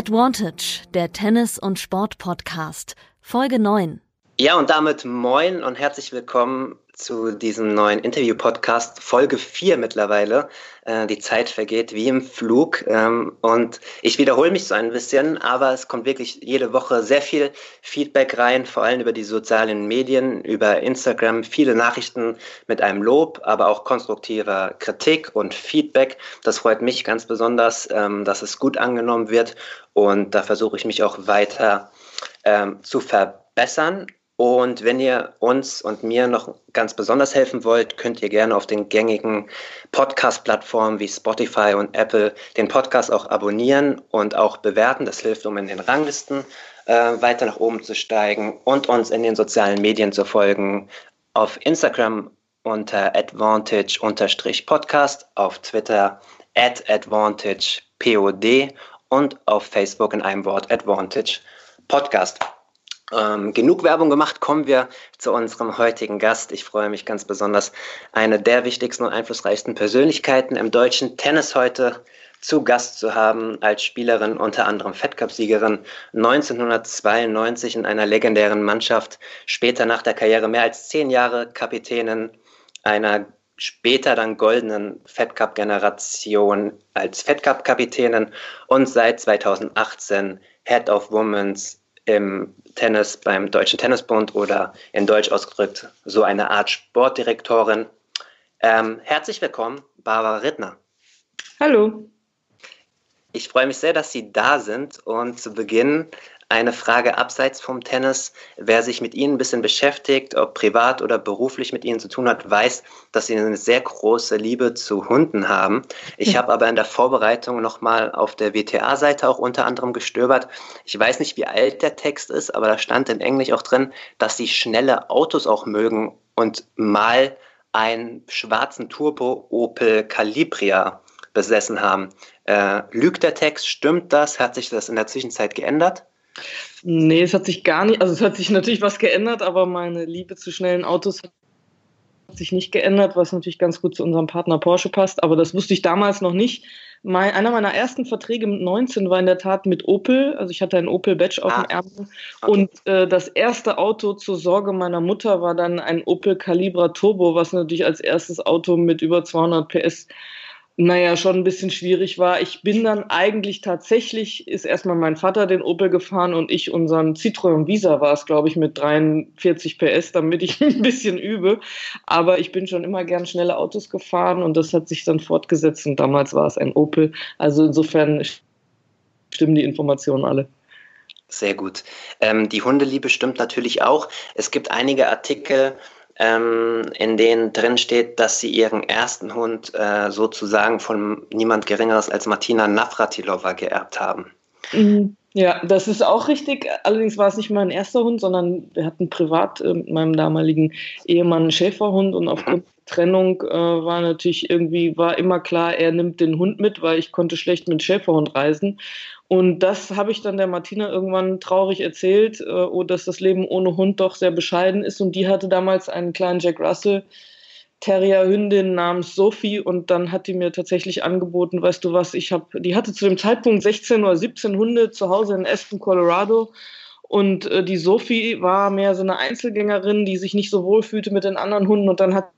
Advantage, der Tennis- und Sport-Podcast, Folge 9. Ja, und damit moin und herzlich willkommen zu diesem neuen Interview-Podcast, Folge 4 mittlerweile. Äh, die Zeit vergeht wie im Flug ähm, und ich wiederhole mich so ein bisschen, aber es kommt wirklich jede Woche sehr viel Feedback rein, vor allem über die sozialen Medien, über Instagram, viele Nachrichten mit einem Lob, aber auch konstruktiver Kritik und Feedback. Das freut mich ganz besonders, ähm, dass es gut angenommen wird und da versuche ich mich auch weiter ähm, zu verbessern. Und wenn ihr uns und mir noch ganz besonders helfen wollt, könnt ihr gerne auf den gängigen Podcast-Plattformen wie Spotify und Apple den Podcast auch abonnieren und auch bewerten. Das hilft, um in den Ranglisten äh, weiter nach oben zu steigen und uns in den sozialen Medien zu folgen. Auf Instagram unter advantage-podcast, auf Twitter at advantagepod und auf Facebook in einem Wort Advantage Podcast. Ähm, genug Werbung gemacht, kommen wir zu unserem heutigen Gast. Ich freue mich ganz besonders, eine der wichtigsten und einflussreichsten Persönlichkeiten im deutschen Tennis heute zu Gast zu haben, als Spielerin, unter anderem Fed Cup-Siegerin 1992 in einer legendären Mannschaft, später nach der Karriere mehr als zehn Jahre Kapitänin einer später dann goldenen Fed Cup-Generation als Fed Cup-Kapitänin und seit 2018 Head of Women's im Tennis beim Deutschen Tennisbund oder in Deutsch ausgedrückt so eine Art Sportdirektorin. Ähm, herzlich willkommen, Barbara Rittner. Hallo. Ich freue mich sehr, dass Sie da sind und zu Beginn eine Frage abseits vom Tennis. Wer sich mit Ihnen ein bisschen beschäftigt, ob privat oder beruflich mit Ihnen zu tun hat, weiß, dass Sie eine sehr große Liebe zu Hunden haben. Ich habe aber in der Vorbereitung nochmal auf der WTA-Seite auch unter anderem gestöbert. Ich weiß nicht, wie alt der Text ist, aber da stand in Englisch auch drin, dass Sie schnelle Autos auch mögen und mal einen schwarzen Turbo Opel Calibria besessen haben. Äh, lügt der Text? Stimmt das? Hat sich das in der Zwischenzeit geändert? Nee, es hat sich gar nicht, also es hat sich natürlich was geändert, aber meine Liebe zu schnellen Autos hat sich nicht geändert, was natürlich ganz gut zu unserem Partner Porsche passt, aber das wusste ich damals noch nicht. Mein, einer meiner ersten Verträge mit 19 war in der Tat mit Opel. Also ich hatte einen Opel Badge auf ah, dem Ärmel. Okay. Und äh, das erste Auto zur Sorge meiner Mutter war dann ein Opel Calibra Turbo, was natürlich als erstes Auto mit über 200 PS naja, schon ein bisschen schwierig war. Ich bin dann eigentlich tatsächlich, ist erstmal mein Vater den Opel gefahren und ich unseren Citroën Visa war es, glaube ich, mit 43 PS, damit ich ein bisschen übe. Aber ich bin schon immer gern schnelle Autos gefahren und das hat sich dann fortgesetzt und damals war es ein Opel. Also insofern stimmen die Informationen alle. Sehr gut. Ähm, die Hundeliebe stimmt natürlich auch. Es gibt einige Artikel, ähm, in denen drin steht, dass sie ihren ersten Hund äh, sozusagen von niemand Geringeres als Martina Navratilova geerbt haben. Mhm. Ja, das ist auch richtig. Allerdings war es nicht mein erster Hund, sondern wir hatten privat äh, mit meinem damaligen Ehemann einen Schäferhund und aufgrund der Trennung äh, war natürlich irgendwie, war immer klar, er nimmt den Hund mit, weil ich konnte schlecht mit Schäferhund reisen. Und das habe ich dann der Martina irgendwann traurig erzählt, äh, oh, dass das Leben ohne Hund doch sehr bescheiden ist. Und die hatte damals einen kleinen Jack Russell Terrier-Hündin namens Sophie. Und dann hat die mir tatsächlich angeboten, weißt du was, ich habe, die hatte zu dem Zeitpunkt 16 oder 17 Hunde zu Hause in Aspen, Colorado. Und äh, die Sophie war mehr so eine Einzelgängerin, die sich nicht so wohl fühlte mit den anderen Hunden. Und dann hat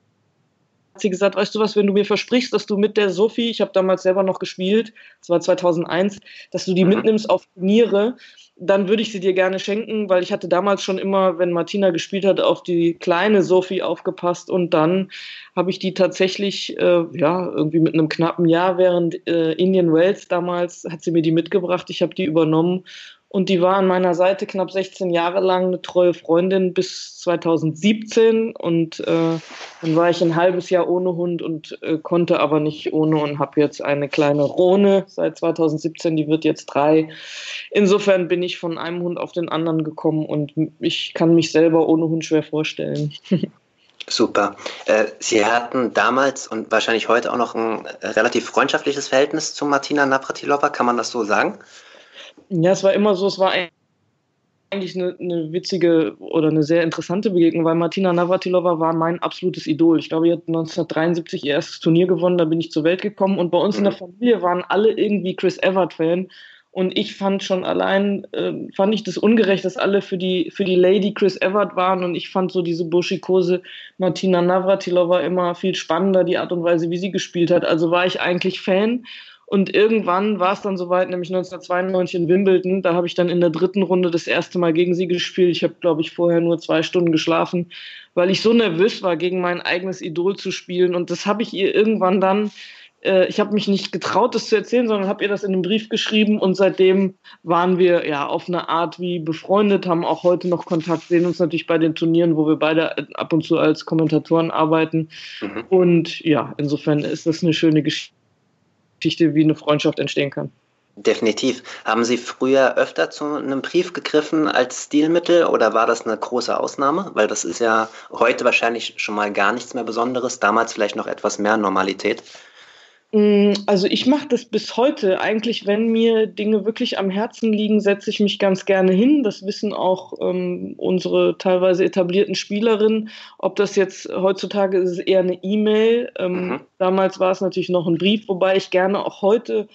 sie gesagt, weißt du was, wenn du mir versprichst, dass du mit der Sophie, ich habe damals selber noch gespielt, das war 2001, dass du die mhm. mitnimmst auf Turniere, dann würde ich sie dir gerne schenken, weil ich hatte damals schon immer, wenn Martina gespielt hat, auf die kleine Sophie aufgepasst und dann habe ich die tatsächlich, äh, ja, irgendwie mit einem knappen Jahr während äh, Indian Wells damals, hat sie mir die mitgebracht, ich habe die übernommen und die war an meiner Seite knapp 16 Jahre lang eine treue Freundin bis 2017. Und äh, dann war ich ein halbes Jahr ohne Hund und äh, konnte aber nicht ohne und habe jetzt eine kleine Rhone seit 2017. Die wird jetzt drei. Insofern bin ich von einem Hund auf den anderen gekommen und ich kann mich selber ohne Hund schwer vorstellen. Super. Äh, Sie hatten damals und wahrscheinlich heute auch noch ein relativ freundschaftliches Verhältnis zu Martina Navratilova, kann man das so sagen? Ja, es war immer so, es war eigentlich eine, eine, witzige oder eine sehr interessante Begegnung, weil Martina Navratilova war mein absolutes Idol. Ich glaube, sie hat 1973 ihr erstes Turnier gewonnen, da bin ich zur Welt gekommen und bei uns in der mhm. Familie waren alle irgendwie Chris Evert-Fan Und ich fand schon allein, äh, fand ich das ungerecht, dass alle für die, für die Lady Chris Evert waren. Und ich fand so diese burschikose Martina Navratilova immer viel spannender, die Art und Weise, wie sie gespielt hat. Also war ich eigentlich Fan. Und irgendwann war es dann soweit, nämlich 1992 in Wimbledon. Da habe ich dann in der dritten Runde das erste Mal gegen sie gespielt. Ich habe, glaube ich, vorher nur zwei Stunden geschlafen, weil ich so nervös war, gegen mein eigenes Idol zu spielen. Und das habe ich ihr irgendwann dann äh, ich habe mich nicht getraut, das zu erzählen, sondern habe ihr das in einem Brief geschrieben und seitdem waren wir ja auf eine Art wie befreundet, haben auch heute noch Kontakt, sehen uns natürlich bei den Turnieren, wo wir beide ab und zu als Kommentatoren arbeiten. Mhm. Und ja, insofern ist das eine schöne Geschichte, wie eine Freundschaft entstehen kann. Definitiv. Haben Sie früher öfter zu einem Brief gegriffen als Stilmittel oder war das eine große Ausnahme? Weil das ist ja heute wahrscheinlich schon mal gar nichts mehr Besonderes, damals vielleicht noch etwas mehr Normalität. Mm, also ich mache das bis heute. Eigentlich, wenn mir Dinge wirklich am Herzen liegen, setze ich mich ganz gerne hin. Das wissen auch ähm, unsere teilweise etablierten Spielerinnen. Ob das jetzt heutzutage ist, ist eher eine E-Mail. Ähm, mhm. Damals war es natürlich noch ein Brief, wobei ich gerne auch heute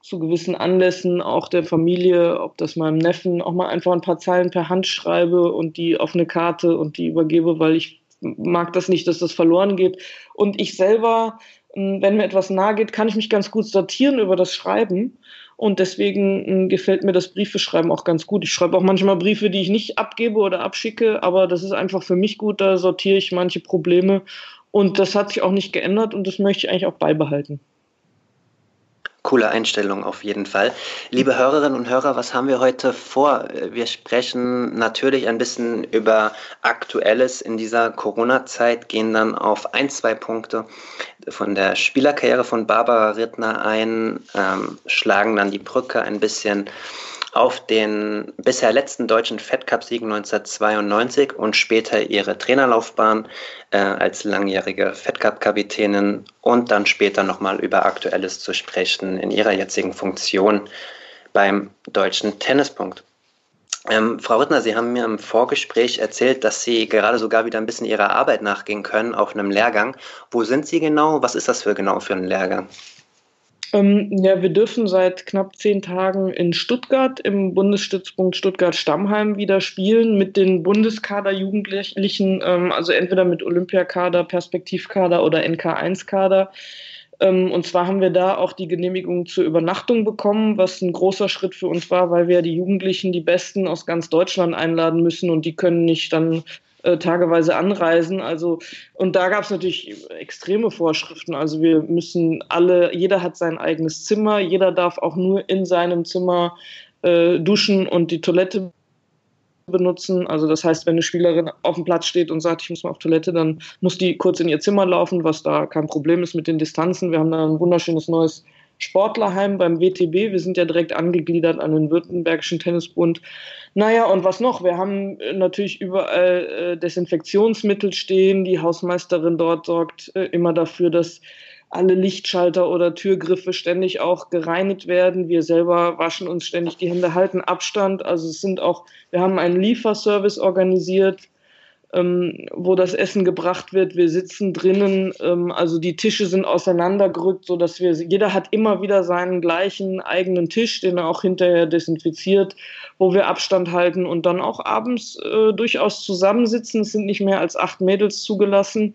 zu gewissen Anlässen auch der Familie, ob das meinem Neffen, auch mal einfach ein paar Zeilen per Hand schreibe und die auf eine Karte und die übergebe, weil ich mag das nicht, dass das verloren geht. Und ich selber wenn mir etwas nahe geht, kann ich mich ganz gut sortieren über das Schreiben. Und deswegen hm, gefällt mir das Briefeschreiben auch ganz gut. Ich schreibe auch manchmal Briefe, die ich nicht abgebe oder abschicke, aber das ist einfach für mich gut. Da sortiere ich manche Probleme. Und das hat sich auch nicht geändert und das möchte ich eigentlich auch beibehalten. Coole Einstellung auf jeden Fall. Liebe Hörerinnen und Hörer, was haben wir heute vor? Wir sprechen natürlich ein bisschen über Aktuelles in dieser Corona-Zeit, gehen dann auf ein, zwei Punkte von der Spielerkarriere von Barbara Rittner ein, ähm, schlagen dann die Brücke ein bisschen auf den bisher letzten deutschen Fed Cup-Sieg 1992 und später ihre Trainerlaufbahn äh, als langjährige Fed Cup-Kapitänin und dann später nochmal über Aktuelles zu sprechen in ihrer jetzigen Funktion beim Deutschen Tennispunkt. Ähm, Frau Rittner, Sie haben mir im Vorgespräch erzählt, dass Sie gerade sogar wieder ein bisschen Ihrer Arbeit nachgehen können auf einem Lehrgang. Wo sind Sie genau? Was ist das für genau für ein Lehrgang? Ähm, ja, wir dürfen seit knapp zehn Tagen in Stuttgart im Bundesstützpunkt Stuttgart-Stammheim wieder spielen mit den Bundeskader-Jugendlichen, ähm, also entweder mit Olympiakader, Perspektivkader oder NK1-Kader. Ähm, und zwar haben wir da auch die Genehmigung zur Übernachtung bekommen, was ein großer Schritt für uns war, weil wir die Jugendlichen, die Besten aus ganz Deutschland einladen müssen und die können nicht dann äh, tageweise anreisen. Also, und da gab es natürlich extreme Vorschriften. Also wir müssen alle, jeder hat sein eigenes Zimmer, jeder darf auch nur in seinem Zimmer äh, duschen und die Toilette benutzen. Also das heißt, wenn eine Spielerin auf dem Platz steht und sagt, ich muss mal auf Toilette, dann muss die kurz in ihr Zimmer laufen, was da kein Problem ist mit den Distanzen. Wir haben da ein wunderschönes neues Sportlerheim beim WTB. Wir sind ja direkt angegliedert an den Württembergischen Tennisbund. Naja, und was noch? Wir haben natürlich überall äh, Desinfektionsmittel stehen. Die Hausmeisterin dort sorgt äh, immer dafür, dass alle Lichtschalter oder Türgriffe ständig auch gereinigt werden. Wir selber waschen uns ständig die Hände, halten Abstand. Also es sind auch, wir haben einen Lieferservice organisiert ähm, wo das Essen gebracht wird. Wir sitzen drinnen, ähm, also die Tische sind auseinandergerückt, so dass wir, jeder hat immer wieder seinen gleichen eigenen Tisch, den er auch hinterher desinfiziert, wo wir Abstand halten und dann auch abends äh, durchaus zusammensitzen. Es sind nicht mehr als acht Mädels zugelassen.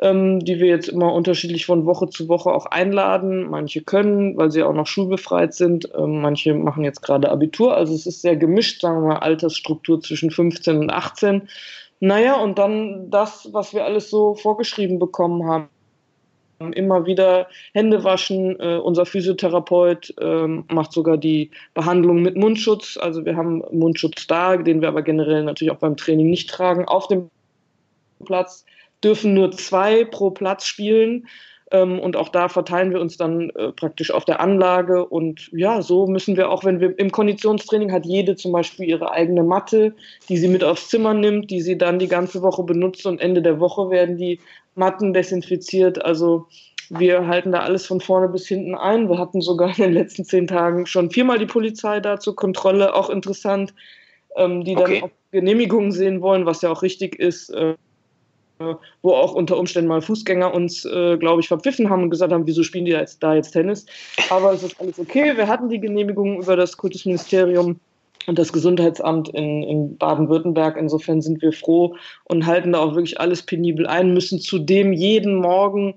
Ähm, die wir jetzt immer unterschiedlich von Woche zu Woche auch einladen. Manche können, weil sie auch noch schulbefreit sind. Ähm, manche machen jetzt gerade Abitur. Also es ist sehr gemischt, sagen wir mal, Altersstruktur zwischen 15 und 18. Naja, und dann das, was wir alles so vorgeschrieben bekommen haben. Immer wieder Hände waschen. Äh, unser Physiotherapeut äh, macht sogar die Behandlung mit Mundschutz. Also wir haben Mundschutz da, den wir aber generell natürlich auch beim Training nicht tragen. Auf dem Platz dürfen nur zwei pro Platz spielen. Ähm, und auch da verteilen wir uns dann äh, praktisch auf der Anlage. Und ja, so müssen wir auch, wenn wir im Konditionstraining hat jede zum Beispiel ihre eigene Matte, die sie mit aufs Zimmer nimmt, die sie dann die ganze Woche benutzt und Ende der Woche werden die Matten desinfiziert. Also wir halten da alles von vorne bis hinten ein. Wir hatten sogar in den letzten zehn Tagen schon viermal die Polizei da zur Kontrolle, auch interessant, ähm, die dann okay. auch Genehmigungen sehen wollen, was ja auch richtig ist. Äh, wo auch unter Umständen mal Fußgänger uns, äh, glaube ich, verpfiffen haben und gesagt haben, wieso spielen die da jetzt, da jetzt Tennis? Aber es ist alles okay. Wir hatten die Genehmigung über das Kultusministerium und das Gesundheitsamt in, in Baden-Württemberg. Insofern sind wir froh und halten da auch wirklich alles penibel ein, müssen zudem jeden Morgen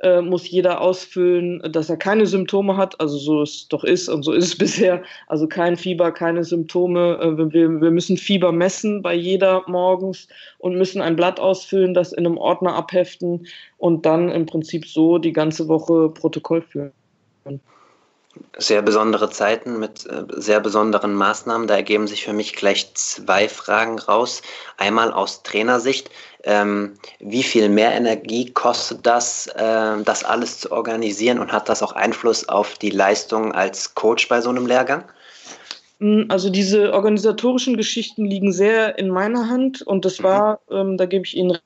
äh, muss jeder ausfüllen, dass er keine Symptome hat, also so es doch ist und so ist es bisher, also kein Fieber, keine Symptome. Äh, wir, wir müssen Fieber messen bei jeder morgens und müssen ein Blatt ausfüllen, das in einem Ordner abheften und dann im Prinzip so die ganze Woche Protokoll führen sehr besondere Zeiten mit äh, sehr besonderen Maßnahmen. Da ergeben sich für mich gleich zwei Fragen raus. Einmal aus Trainersicht. Ähm, wie viel mehr Energie kostet das, äh, das alles zu organisieren und hat das auch Einfluss auf die Leistung als Coach bei so einem Lehrgang? Mm, also diese organisatorischen Geschichten liegen sehr in meiner Hand und das war, mhm. ähm, da gebe ich Ihnen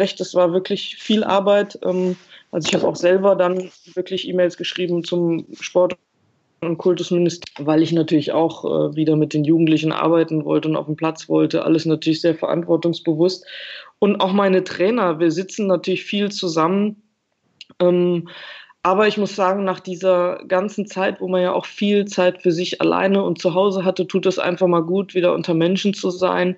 recht, das war wirklich viel Arbeit. Ähm, also ich habe auch selber dann wirklich E-Mails geschrieben zum Sport und Kultusminister, weil ich natürlich auch äh, wieder mit den Jugendlichen arbeiten wollte und auf dem Platz wollte. Alles natürlich sehr verantwortungsbewusst. Und auch meine Trainer, wir sitzen natürlich viel zusammen. Ähm, aber ich muss sagen, nach dieser ganzen Zeit, wo man ja auch viel Zeit für sich alleine und zu Hause hatte, tut es einfach mal gut, wieder unter Menschen zu sein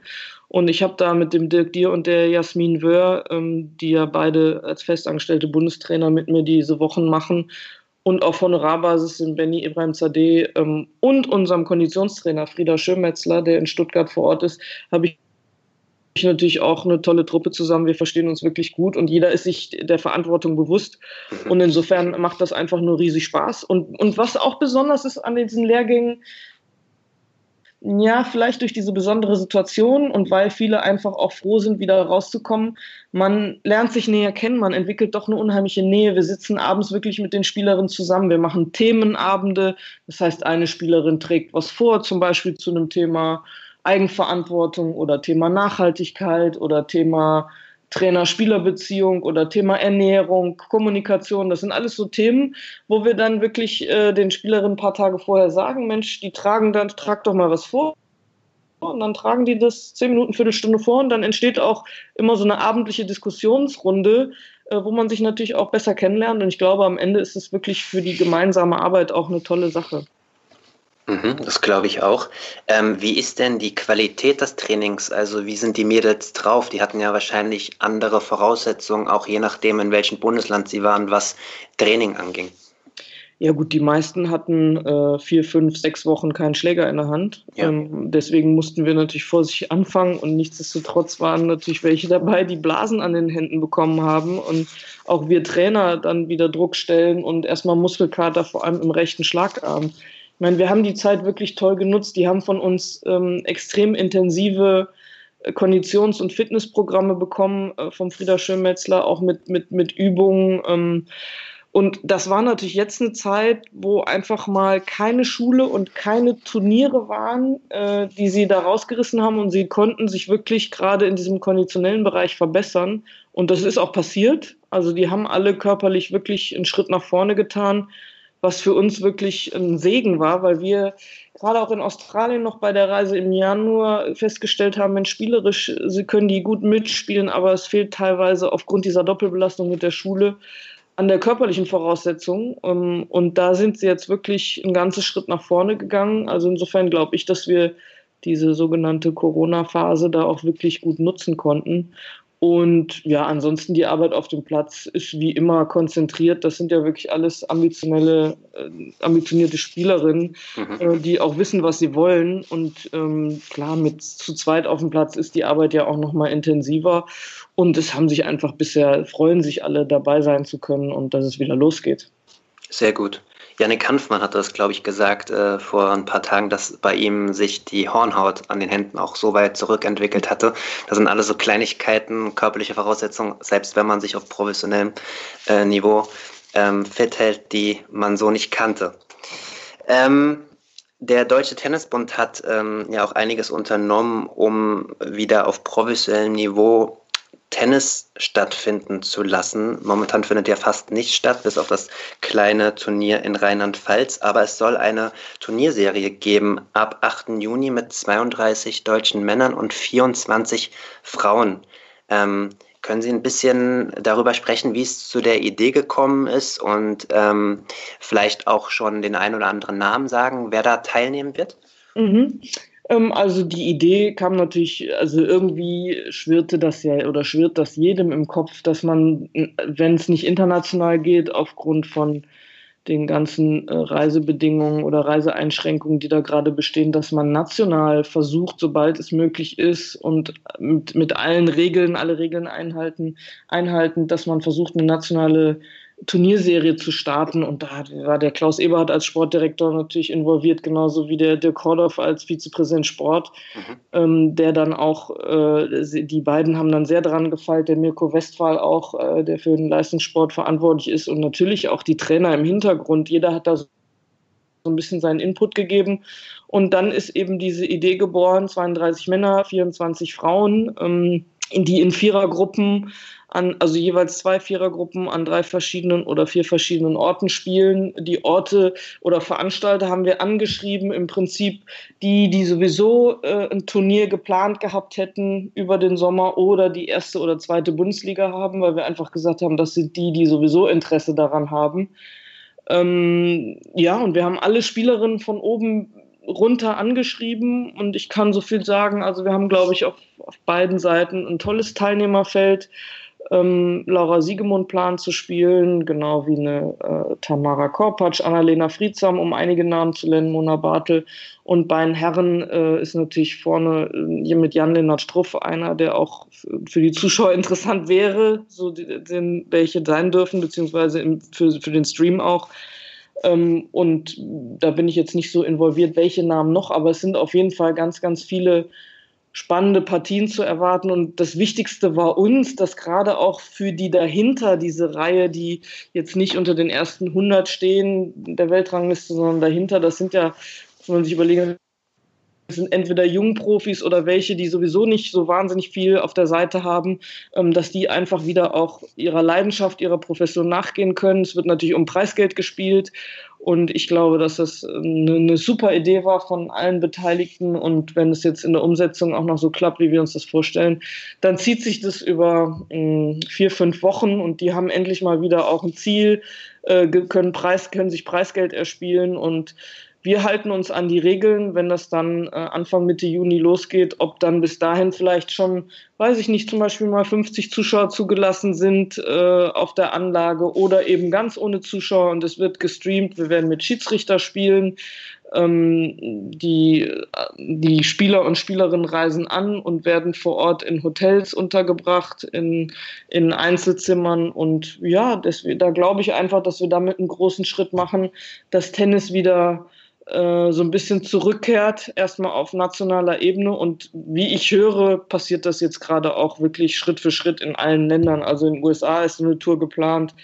und ich habe da mit dem Dirk Dier und der Jasmin Wöhr, ähm, die ja beide als festangestellte Bundestrainer mit mir diese Wochen machen, und auf Honorarbasis sind Benny Ibrahim Zadeh ähm, und unserem Konditionstrainer Frieda Schirmetzler, der in Stuttgart vor Ort ist, habe ich ich natürlich auch eine tolle Truppe zusammen. Wir verstehen uns wirklich gut und jeder ist sich der Verantwortung bewusst. Und insofern macht das einfach nur riesig Spaß. Und, und was auch besonders ist an diesen Lehrgängen, ja, vielleicht durch diese besondere Situation und weil viele einfach auch froh sind, wieder rauszukommen. Man lernt sich näher kennen, man entwickelt doch eine unheimliche Nähe. Wir sitzen abends wirklich mit den Spielerinnen zusammen. Wir machen Themenabende. Das heißt, eine Spielerin trägt was vor, zum Beispiel zu einem Thema Eigenverantwortung oder Thema Nachhaltigkeit oder Thema Trainer-Spieler-Beziehung oder Thema Ernährung, Kommunikation, das sind alles so Themen, wo wir dann wirklich äh, den Spielerinnen ein paar Tage vorher sagen, Mensch, die tragen dann, trag doch mal was vor. Und dann tragen die das zehn Minuten, Viertelstunde vor und dann entsteht auch immer so eine abendliche Diskussionsrunde, äh, wo man sich natürlich auch besser kennenlernt. Und ich glaube, am Ende ist es wirklich für die gemeinsame Arbeit auch eine tolle Sache. Mhm, das glaube ich auch. Ähm, wie ist denn die Qualität des Trainings? Also wie sind die Mädels drauf? Die hatten ja wahrscheinlich andere Voraussetzungen, auch je nachdem, in welchem Bundesland sie waren, was Training anging. Ja gut, die meisten hatten äh, vier, fünf, sechs Wochen keinen Schläger in der Hand. Ja. Ähm, deswegen mussten wir natürlich vor sich anfangen und nichtsdestotrotz waren natürlich welche dabei, die Blasen an den Händen bekommen haben und auch wir Trainer dann wieder Druck stellen und erstmal Muskelkater, vor allem im rechten Schlagarm meine, wir haben die Zeit wirklich toll genutzt. Die haben von uns ähm, extrem intensive äh, Konditions- und Fitnessprogramme bekommen äh, vom Frieder Schönmetzler, auch mit, mit, mit Übungen. Ähm, und das war natürlich jetzt eine Zeit, wo einfach mal keine Schule und keine Turniere waren, äh, die sie da rausgerissen haben und sie konnten sich wirklich gerade in diesem konditionellen Bereich verbessern. Und das ist auch passiert. Also die haben alle körperlich wirklich einen Schritt nach vorne getan was für uns wirklich ein Segen war, weil wir gerade auch in Australien noch bei der Reise im Januar festgestellt haben, wenn spielerisch, sie können die gut mitspielen, aber es fehlt teilweise aufgrund dieser Doppelbelastung mit der Schule an der körperlichen Voraussetzung. Ähm, und da sind sie jetzt wirklich einen ganzen Schritt nach vorne gegangen. Also insofern glaube ich, dass wir diese sogenannte Corona-Phase da auch wirklich gut nutzen konnten. Und ja, ansonsten die Arbeit auf dem Platz ist wie immer konzentriert. Das sind ja wirklich alles ambitionelle, äh, ambitionierte Spielerinnen, mhm. äh, die auch wissen, was sie wollen. Und ähm, klar, mit zu zweit auf dem Platz ist die Arbeit ja auch noch mal intensiver. Und es haben sich einfach bisher, freuen sich alle dabei sein zu können und dass es wieder losgeht. Sehr gut. Janik Hanfmann hat das, glaube ich, gesagt äh, vor ein paar Tagen, dass bei ihm sich die Hornhaut an den Händen auch so weit zurückentwickelt hatte. Das sind alles so Kleinigkeiten, körperliche Voraussetzungen, selbst wenn man sich auf professionellem äh, Niveau ähm, fit hält, die man so nicht kannte. Ähm, der Deutsche Tennisbund hat ähm, ja auch einiges unternommen, um wieder auf professionellem Niveau Tennis stattfinden zu lassen. Momentan findet ja fast nicht statt, bis auf das kleine Turnier in Rheinland-Pfalz. Aber es soll eine Turnierserie geben ab 8. Juni mit 32 deutschen Männern und 24 Frauen. Ähm, Können Sie ein bisschen darüber sprechen, wie es zu der Idee gekommen ist und ähm, vielleicht auch schon den einen oder anderen Namen sagen, wer da teilnehmen wird? Mhm. Ähm, also die Idee kam natürlich, also irgendwie schwirrte das ja oder schwirrt das jedem im Kopf, dass man, wenn es nicht international geht, aufgrund von den ganzen äh, Reisebedingungen oder Reiseeinschränkungen, die da gerade bestehen, dass man national versucht, sobald es möglich ist und mit, mit allen Regeln, alle Regeln einhalten, einhalten, dass man versucht, eine nationale Turnierserie zu starten. Und da war der Klaus Eberhardt als Sportdirektor natürlich involviert, genauso wie der Dirk Hordorf als Vizepräsident Sport, mhm. ähm, der dann auch, äh, die beiden haben dann sehr dran gefeilt, der Mirko Westphal auch, äh, der für den Leistungssport verantwortlich ist und natürlich auch die Trainer im Hintergrund. Jeder hat da so ein bisschen seinen Input gegeben. Und dann ist eben diese Idee geboren, 32 Männer, 24 Frauen, ähm, die in Vierergruppen an, also jeweils zwei Vierergruppen an drei verschiedenen oder vier verschiedenen Orten spielen. Die Orte oder Veranstalter haben wir angeschrieben, im Prinzip die, die sowieso äh, ein Turnier geplant gehabt hätten über den Sommer oder die erste oder zweite Bundesliga haben, weil wir einfach gesagt haben, das sind die, die sowieso Interesse daran haben. Ähm, ja, und wir haben alle Spielerinnen von oben runter angeschrieben und ich kann so viel sagen. Also wir haben, glaube ich, auf, auf beiden Seiten ein tolles Teilnehmerfeld ähm, Laura Siegemund plant zu spielen, genau wie eine äh, Tamara Korpatsch, Annalena Friedsam, um einige Namen zu nennen, Mona Bartel. Und bei den Herren äh, ist natürlich vorne äh, hier mit Jan-Lennart Struff einer, der auch für die Zuschauer interessant wäre, so den, welche sein dürfen, beziehungsweise im, für, für den Stream auch. Ähm, und da bin ich jetzt nicht so involviert, welche Namen noch, aber es sind auf jeden Fall ganz, ganz viele spannende Partien zu erwarten. Und das Wichtigste war uns, dass gerade auch für die dahinter, diese Reihe, die jetzt nicht unter den ersten 100 stehen der Weltrangliste, sondern dahinter, das sind ja, muss man sich überlegen, das sind entweder Jungprofis oder welche, die sowieso nicht so wahnsinnig viel auf der Seite haben, ähm, dass die einfach wieder auch ihrer Leidenschaft, ihrer Profession nachgehen können. Es wird natürlich um Preisgeld gespielt und ich glaube, dass das eine, eine, super Idee war von allen Beteiligten. Und wenn es jetzt in der Umsetzung auch noch so klappt, wie wir uns das vorstellen, dann zieht sich das über mh, mm, vier, fünf Wochen und die haben endlich mal wieder auch ein Ziel, äh, können, Preis, können sich Preisgeld erspielen und wir halten uns an die Regeln, wenn das dann äh, Anfang Mitte Juni losgeht, ob dann bis dahin vielleicht schon, weiß ich nicht, zum Beispiel mal 50 Zuschauer zugelassen sind äh, auf der Anlage oder eben ganz ohne Zuschauer und es wird gestreamt. Wir werden mit Schiedsrichter spielen. Ähm, die, die Spieler und Spielerinnen reisen an und werden vor Ort in Hotels untergebracht, in, in Einzelzimmern. Und ja, das, da glaube ich einfach, dass wir damit einen großen Schritt machen, dass Tennis wieder äh, so ein bisschen zurückkehrt, erstmal auf nationaler Ebene. Und wie ich höre, passiert das jetzt gerade auch wirklich Schritt für Schritt in allen Ländern. Also in den USA ist eine Tour geplant,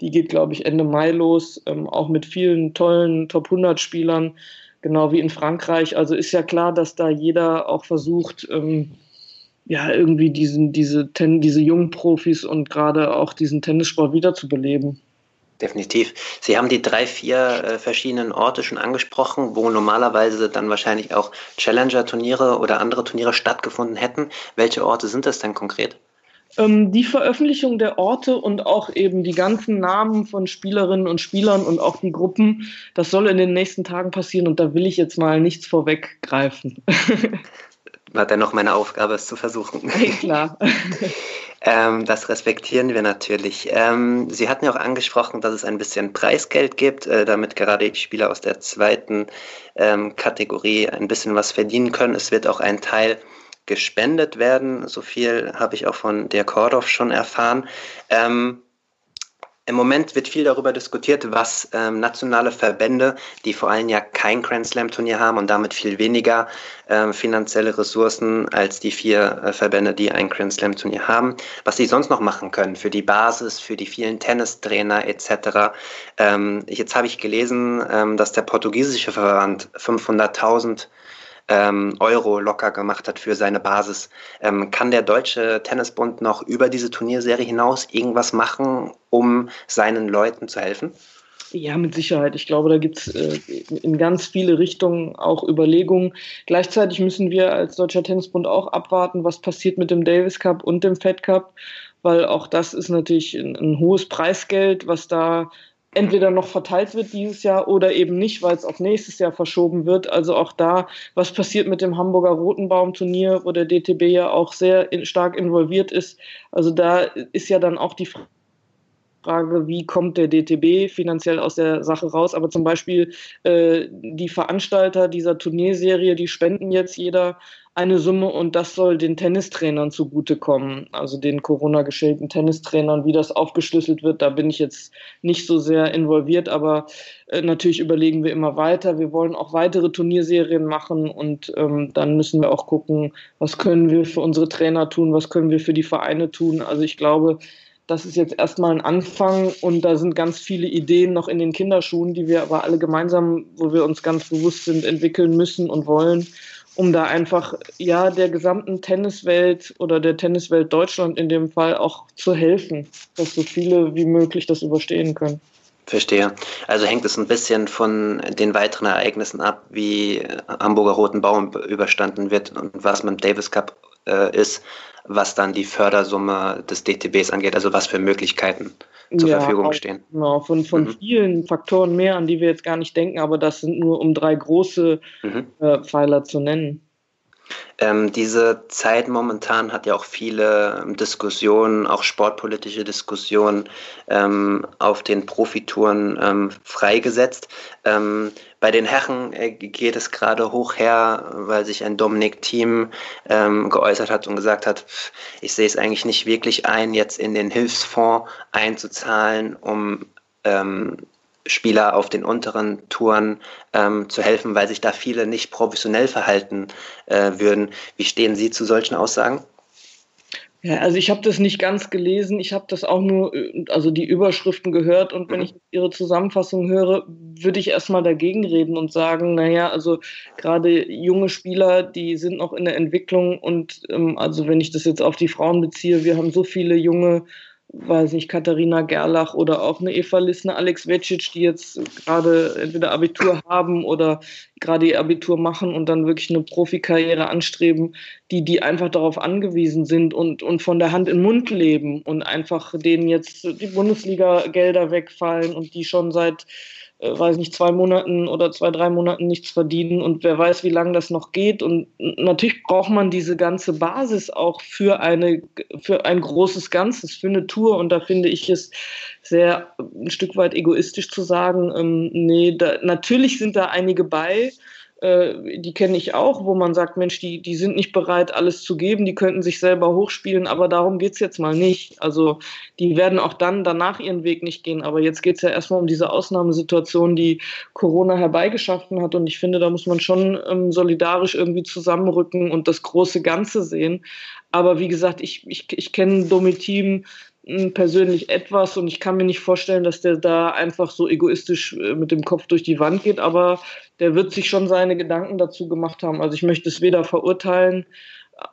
die geht, glaube ich, Ende Mai los, ähm, auch mit vielen tollen Top 100 Spielern, genau wie in Frankreich. Also ist ja klar, dass da jeder auch versucht, ähm, ja, irgendwie diesen, diese, Ten, diese jungen Profis und gerade auch diesen Tennissport wiederzubeleben. Definitiv. Sie haben die drei, vier äh, verschiedenen Orte schon angesprochen, wo normalerweise dann wahrscheinlich auch Challenger-Turniere oder andere Turniere stattgefunden hätten. Welche Orte sind das denn konkret? Ähm, die Veröffentlichung der Orte und auch eben die ganzen Namen von Spielerinnen und Spielern und auch die Gruppen, das soll in den nächsten Tagen passieren und da will ich jetzt mal nichts vorweggreifen. War dennoch meine Aufgabe, es zu versuchen. Klar. Ähm, das respektieren wir natürlich. Ähm, Sie hatten ja auch angesprochen, dass es ein bisschen Preisgeld gibt, äh, damit gerade die Spieler aus der zweiten ähm, Kategorie ein bisschen was verdienen können. Es wird auch ein Teil gespendet werden. So viel habe ich auch von der Kordorf schon erfahren. Ähm, im Moment wird viel darüber diskutiert, was ähm, nationale Verbände, die vor allem ja kein Grand Slam Turnier haben und damit viel weniger ähm, finanzielle Ressourcen als die vier äh, Verbände, die ein Grand Slam Turnier haben, was sie sonst noch machen können für die Basis, für die vielen Tennistrainer etc. Ähm, jetzt habe ich gelesen, ähm, dass der portugiesische Verband 500.000 ähm, Euro locker gemacht hat für seine Basis. Ähm, kann der Deutsche Tennisbund noch über diese Turnierserie hinaus irgendwas machen, um seinen Leuten zu helfen? Ja, mit Sicherheit. Ich glaube, da gibt es äh, in ganz viele Richtungen auch Überlegungen. Gleichzeitig müssen wir als Deutscher Tennisbund auch abwarten, was passiert mit dem Davis Cup und dem Fed Cup weil auch das ist natürlich ein, ein hohes Preisgeld, was da entweder noch verteilt wird dieses Jahr oder eben nicht, weil es auf nächstes Jahr verschoben wird. Also auch da, was passiert mit dem Hamburger Rotenbaum-Turnier, wo der DTB ja auch sehr in, stark involviert ist. Also da ist ja dann auch die Frage, wie kommt der DTB finanziell aus der Sache raus. Aber zum Beispiel äh, die Veranstalter dieser Turnierserie, die spenden jetzt jeder eine Summe und das soll den Tennistrainern zugutekommen, also den Corona-geschädigten Tennistrainern. Wie das aufgeschlüsselt wird, da bin ich jetzt nicht so sehr involviert, aber äh, natürlich überlegen wir immer weiter. Wir wollen auch weitere Turnierserien machen und ähm, dann müssen wir auch gucken, was können wir für unsere Trainer tun, was können wir für die Vereine tun. Also ich glaube, das ist jetzt erstmal ein Anfang und da sind ganz viele Ideen noch in den Kinderschuhen, die wir aber alle gemeinsam, wo wir uns ganz bewusst sind, entwickeln müssen und wollen um da einfach ja der gesamten Tenniswelt oder der Tenniswelt Deutschland in dem Fall auch zu helfen, dass so viele wie möglich das überstehen können. Verstehe. Also hängt es ein bisschen von den weiteren Ereignissen ab, wie Hamburger Roten Baum überstanden wird und was mit dem Davis Cup äh, ist, was dann die Fördersumme des DTBs angeht, also was für Möglichkeiten zur ja, Verfügung stehen. Genau, von, von mhm. vielen Faktoren mehr, an die wir jetzt gar nicht denken, aber das sind nur um drei große mhm. äh, Pfeiler zu nennen. Ähm, diese Zeit momentan hat ja auch viele ähm, Diskussionen, auch sportpolitische Diskussionen ähm, auf den Profitouren ähm, freigesetzt. Ähm, bei den Herren äh, geht es gerade hoch her, weil sich ein Dominik Thiem ähm, geäußert hat und gesagt hat, ich sehe es eigentlich nicht wirklich ein, jetzt in den Hilfsfonds einzuzahlen, um Spieler auf den unteren Touren ähm, zu helfen, weil sich da viele nicht professionell verhalten äh, würden. Wie stehen Sie zu solchen Aussagen? Ja, also ich habe das nicht ganz gelesen. Ich habe das auch nur, äh, also die Überschriften gehört. Und wenn mhm. ich Ihre Zusammenfassung höre, würde ich erstmal dagegen reden und sagen, naja, also gerade junge Spieler, die sind noch in der Entwicklung. Und ähm, also wenn ich das jetzt auf die Frauen beziehe, wir haben so viele junge weiß nicht, Katharina Gerlach oder auch eine Eva Lissner, Alex Vecic, die jetzt gerade entweder Abitur haben oder gerade ihr Abitur machen und dann wirklich eine Profikarriere anstreben, die, die einfach darauf angewiesen sind und, und von der Hand in den Mund leben und einfach denen jetzt die Bundesliga-Gelder wegfallen und die schon seit weiß nicht, zwei Monaten oder zwei, drei Monaten nichts verdienen und wer weiß, wie lange das noch geht. Und natürlich braucht man diese ganze Basis auch für eine, für ein großes Ganzes, für eine Tour. Und da finde ich es sehr ein Stück weit egoistisch zu sagen, ähm, nee, da, natürlich sind da einige bei, äh, die kenne ich auch, wo man sagt, Mensch, die, die sind nicht bereit, alles zu geben, die könnten sich selber hochspielen, aber darum geht es jetzt mal nicht. Also die werden auch dann danach ihren Weg nicht gehen. Aber jetzt geht es ja erstmal um diese Ausnahmesituation, die Corona herbeigeschaffen hat. Und ich finde, da muss man schon ähm, solidarisch irgendwie zusammenrücken und das große Ganze sehen. Aber wie gesagt, ich, ich, ich kenne Domitim persönlich etwas und ich kann mir nicht vorstellen, dass der da einfach so egoistisch äh, mit dem Kopf durch die Wand geht, aber der wird sich schon seine Gedanken dazu gemacht haben. Also ich möchte es weder verurteilen,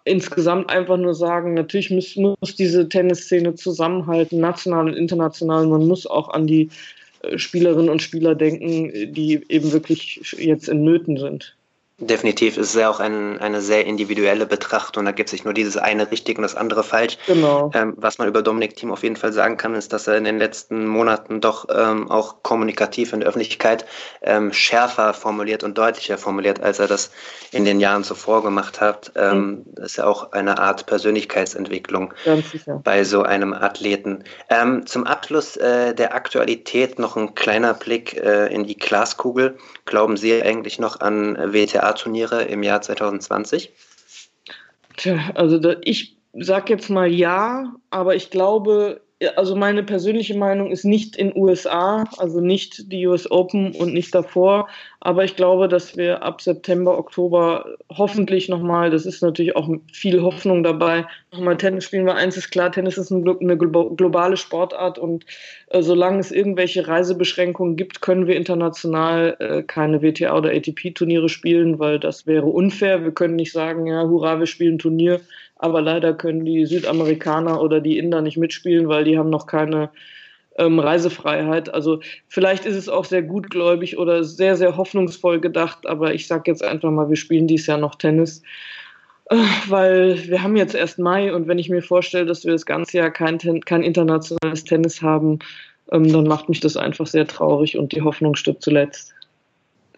insgesamt einfach nur sagen, natürlich muss, muss diese Tennisszene zusammenhalten, national und international. Man muss auch an die äh, Spielerinnen und Spieler denken, die eben wirklich jetzt in Nöten sind. Definitiv ist es ja auch ein, eine sehr individuelle Betrachtung. Da gibt es nicht nur dieses eine richtig und das andere falsch. Genau. Ähm, was man über Dominik Thiem auf jeden Fall sagen kann, ist, dass er in den letzten Monaten doch ähm, auch kommunikativ in der Öffentlichkeit ähm, schärfer formuliert und deutlicher formuliert, als er das in den Jahren zuvor gemacht hat. Ähm, mhm. Das ist ja auch eine Art Persönlichkeitsentwicklung bei so einem Athleten. Ähm, zum Abschluss äh, der Aktualität noch ein kleiner Blick äh, in die Glaskugel. Glauben Sie eigentlich noch an WTA? turniere im Jahr 2020? Tja, also da, ich sage jetzt mal ja, aber ich glaube, also meine persönliche Meinung ist nicht in USA, also nicht die US Open und nicht davor. Aber ich glaube, dass wir ab September, Oktober hoffentlich nochmal, das ist natürlich auch viel Hoffnung dabei, nochmal Tennis spielen. Weil eins ist klar, Tennis ist eine globale Sportart und äh, solange es irgendwelche Reisebeschränkungen gibt, können wir international äh, keine WTA oder ATP-Turniere spielen, weil das wäre unfair. Wir können nicht sagen, ja, hurra, wir spielen ein Turnier aber leider können die Südamerikaner oder die Inder nicht mitspielen, weil die haben noch keine ähm, Reisefreiheit. Also vielleicht ist es auch sehr gutgläubig oder sehr, sehr hoffnungsvoll gedacht, aber ich sage jetzt einfach mal, wir spielen dieses Jahr noch Tennis. weil wir haben jetzt erst Mai und wenn ich mir vorstelle, dass wir das ganze Jahr kein, kein internationales Tennis haben, ähm, dann macht mich das einfach sehr traurig und die Hoffnung stirbt zuletzt.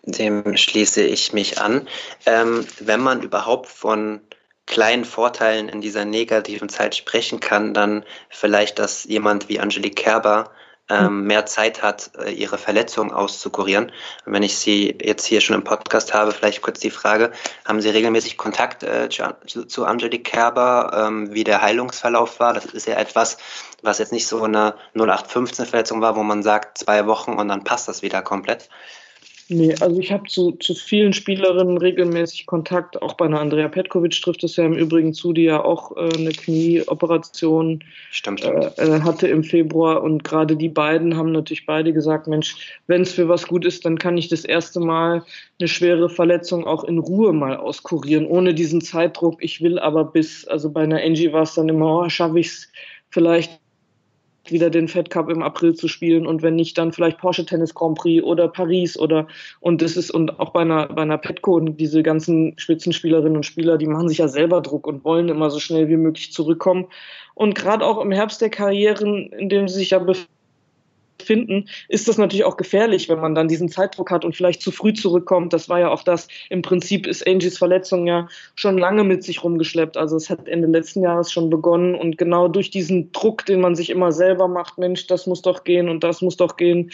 Dem schließe ich mich an. Ähm, wenn man überhaupt von kleinen Vorteilen in dieser negativen Zeit sprechen kann, dann vielleicht, dass jemand wie Angelique Kerber ähm, mehr Zeit hat, äh, ihre Verletzung auszukurieren. Und wenn ich Sie jetzt hier schon im Podcast habe, vielleicht kurz die Frage, haben Sie regelmäßig Kontakt äh, zu, zu Angelique Kerber, ähm, wie der Heilungsverlauf war? Das ist ja etwas, was jetzt nicht so eine 0815-Verletzung war, wo man sagt, zwei Wochen und dann passt das wieder komplett. Nee, also ich habe zu, zu vielen Spielerinnen regelmäßig Kontakt. Auch bei einer Andrea Petkovic trifft es ja im Übrigen zu, die ja auch äh, eine Knieoperation stimmt, äh, äh, hatte im Februar. Und gerade die beiden haben natürlich beide gesagt, Mensch, wenn es für was gut ist, dann kann ich das erste Mal eine schwere Verletzung auch in Ruhe mal auskurieren, ohne diesen Zeitdruck. Ich will aber bis, also bei einer Angie war es dann immer, oh, schaffe ich es vielleicht wieder den Fed Cup im April zu spielen und wenn nicht, dann vielleicht Porsche Tennis Grand Prix oder Paris oder und das ist und auch bei einer bei einer Petco und diese ganzen Spitzenspielerinnen und Spieler, die machen sich ja selber Druck und wollen immer so schnell wie möglich zurückkommen. Und gerade auch im Herbst der Karrieren, in dem sie sich ja befinden, finden, ist das natürlich auch gefährlich, wenn man dann diesen Zeitdruck hat und vielleicht zu früh zurückkommt. Das war ja auch das, im Prinzip ist Angies Verletzung ja schon lange mit sich rumgeschleppt. Also es hat Ende letzten Jahres schon begonnen und genau durch diesen Druck, den man sich immer selber macht, Mensch, das muss doch gehen und das muss doch gehen,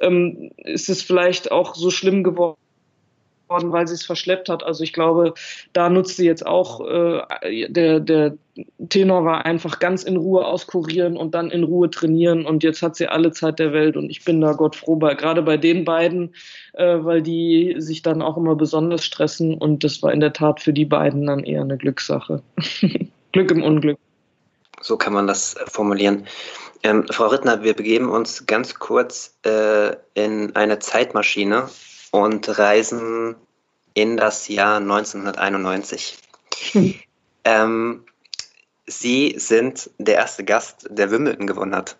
ähm, ist es vielleicht auch so schlimm geworden worden, weil sie es verschleppt hat. Also ich glaube, da nutzt sie jetzt auch, äh, der, der Tenor war einfach ganz in Ruhe auskurieren und dann in Ruhe trainieren und jetzt hat sie alle Zeit der Welt und ich bin da Gott froh, bei, gerade bei den beiden, äh, weil die sich dann auch immer besonders stressen und das war in der Tat für die beiden dann eher eine Glückssache. Glück im Unglück. So kann man das formulieren. Ähm, Frau Rittner, wir begeben uns ganz kurz äh, in eine Zeitmaschine und reisen in das Jahr 1991. ähm, Sie sind der erste Gast, der Wimbledon gewonnen hat.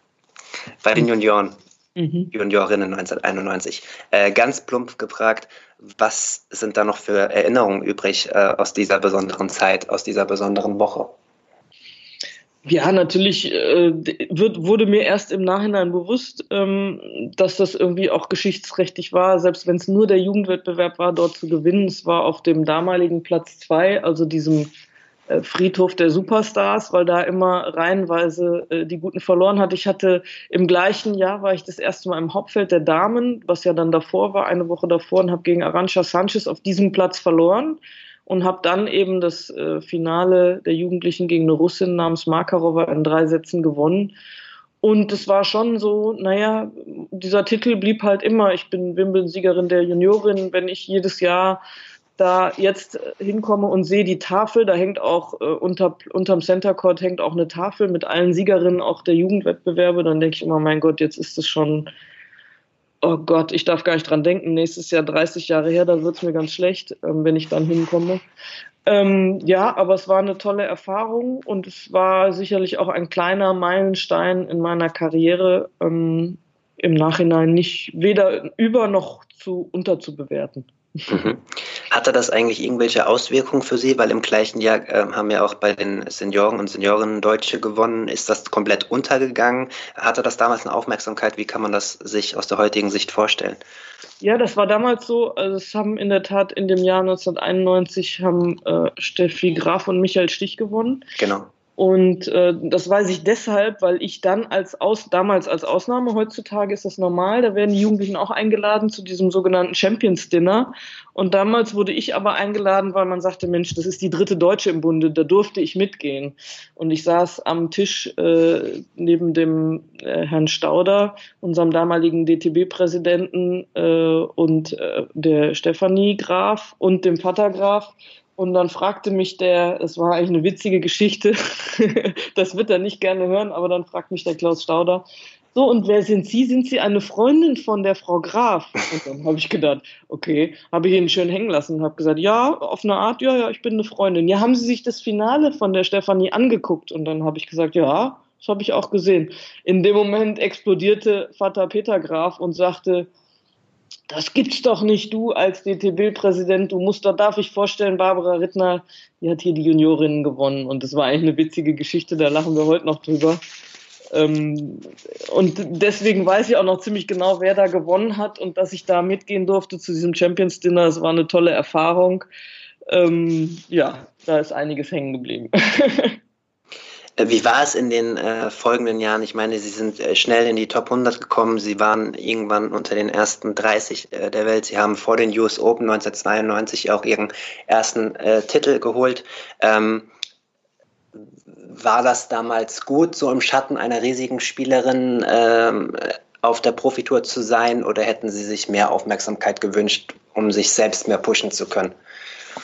Bei den Junioren. Mhm. Juniorinnen 1991. Äh, ganz plump gefragt, was sind da noch für Erinnerungen übrig äh, aus dieser besonderen Zeit, aus dieser besonderen Woche? Ja, natürlich äh, wird, wurde mir erst im Nachhinein bewusst, ähm, dass das irgendwie auch geschichtsträchtig war, selbst wenn es nur der Jugendwettbewerb war, dort zu gewinnen. Es war auf dem damaligen Platz zwei, also diesem äh, Friedhof der Superstars, weil da immer reihenweise äh, die Guten verloren hat. Ich hatte im gleichen Jahr war ich das erste Mal im Hauptfeld der Damen, was ja dann davor war, eine Woche davor, und habe gegen Arantxa Sanchez auf diesem Platz verloren und habe dann eben das äh, Finale der Jugendlichen gegen eine Russin namens Makarova in drei Sätzen gewonnen. Und es war schon so, naja, dieser Titel blieb halt immer. Ich bin Wimbledon-Siegerin der Juniorin. Wenn ich jedes Jahr da jetzt hinkomme und sehe die Tafel, da hängt auch äh, unter, unterm Center Court hängt auch eine Tafel mit allen Siegerinnen auch der Jugendwettbewerbe, dann denke ich immer, mein Gott, jetzt ist es schon oh Gott, ich darf gar nicht dran denken, nächstes Jahr 30 Jahre her, da wird es mir ganz schlecht, ähm, wenn ich dann hinkomme. Ähm, ja, aber es war eine tolle Erfahrung und es war sicherlich auch ein kleiner Meilenstein in meiner Karriere, ähm, im Nachhinein nicht weder über noch zu unterzubewerten. Mhm. Hatte das eigentlich irgendwelche Auswirkungen für Sie? Weil im gleichen Jahr äh, haben ja auch bei den Senioren und Seniorinnen Deutsche gewonnen. Ist das komplett untergegangen? Hatte das damals eine Aufmerksamkeit? Wie kann man das sich aus der heutigen Sicht vorstellen? Ja, das war damals so. Also es haben in der Tat in dem Jahr 1991 haben äh, Steffi Graf und Michael Stich gewonnen. Genau. Und äh, das weiß ich deshalb, weil ich dann als Aus, damals als Ausnahme, heutzutage ist das normal, da werden die Jugendlichen auch eingeladen zu diesem sogenannten Champions Dinner. Und damals wurde ich aber eingeladen, weil man sagte, Mensch, das ist die dritte Deutsche im Bunde, da durfte ich mitgehen. Und ich saß am Tisch äh, neben dem äh, Herrn Stauder, unserem damaligen DTB-Präsidenten äh, und äh, der Stefanie Graf und dem Vater Graf. Und dann fragte mich der, es war eigentlich eine witzige Geschichte, das wird er nicht gerne hören, aber dann fragt mich der Klaus Stauder, so, und wer sind Sie? Sind Sie eine Freundin von der Frau Graf? Und dann habe ich gedacht, okay, habe ich ihn schön hängen lassen und habe gesagt, ja, auf eine Art, ja, ja, ich bin eine Freundin. Ja, haben Sie sich das Finale von der Stefanie angeguckt? Und dann habe ich gesagt, ja, das habe ich auch gesehen. In dem Moment explodierte Vater Peter Graf und sagte, das gibt's doch nicht, du als DTB-Präsident, du musst, da darf ich vorstellen, Barbara Rittner, die hat hier die Juniorinnen gewonnen und das war eigentlich eine witzige Geschichte, da lachen wir heute noch drüber. Ähm, und deswegen weiß ich auch noch ziemlich genau, wer da gewonnen hat und dass ich da mitgehen durfte zu diesem Champions Dinner. Es war eine tolle Erfahrung. Ähm, ja, da ist einiges hängen geblieben. Äh, wie war es in den äh, folgenden Jahren? Ich meine, Sie sind äh, schnell in die Top 100 gekommen. Sie waren irgendwann unter den ersten 30 äh, der Welt. Sie haben vor den US Open 1992 auch Ihren ersten äh, Titel geholt. Ähm, war das damals gut, so im Schatten einer riesigen Spielerin ähm, auf der Profitour zu sein oder hätten Sie sich mehr Aufmerksamkeit gewünscht, um sich selbst mehr pushen zu können?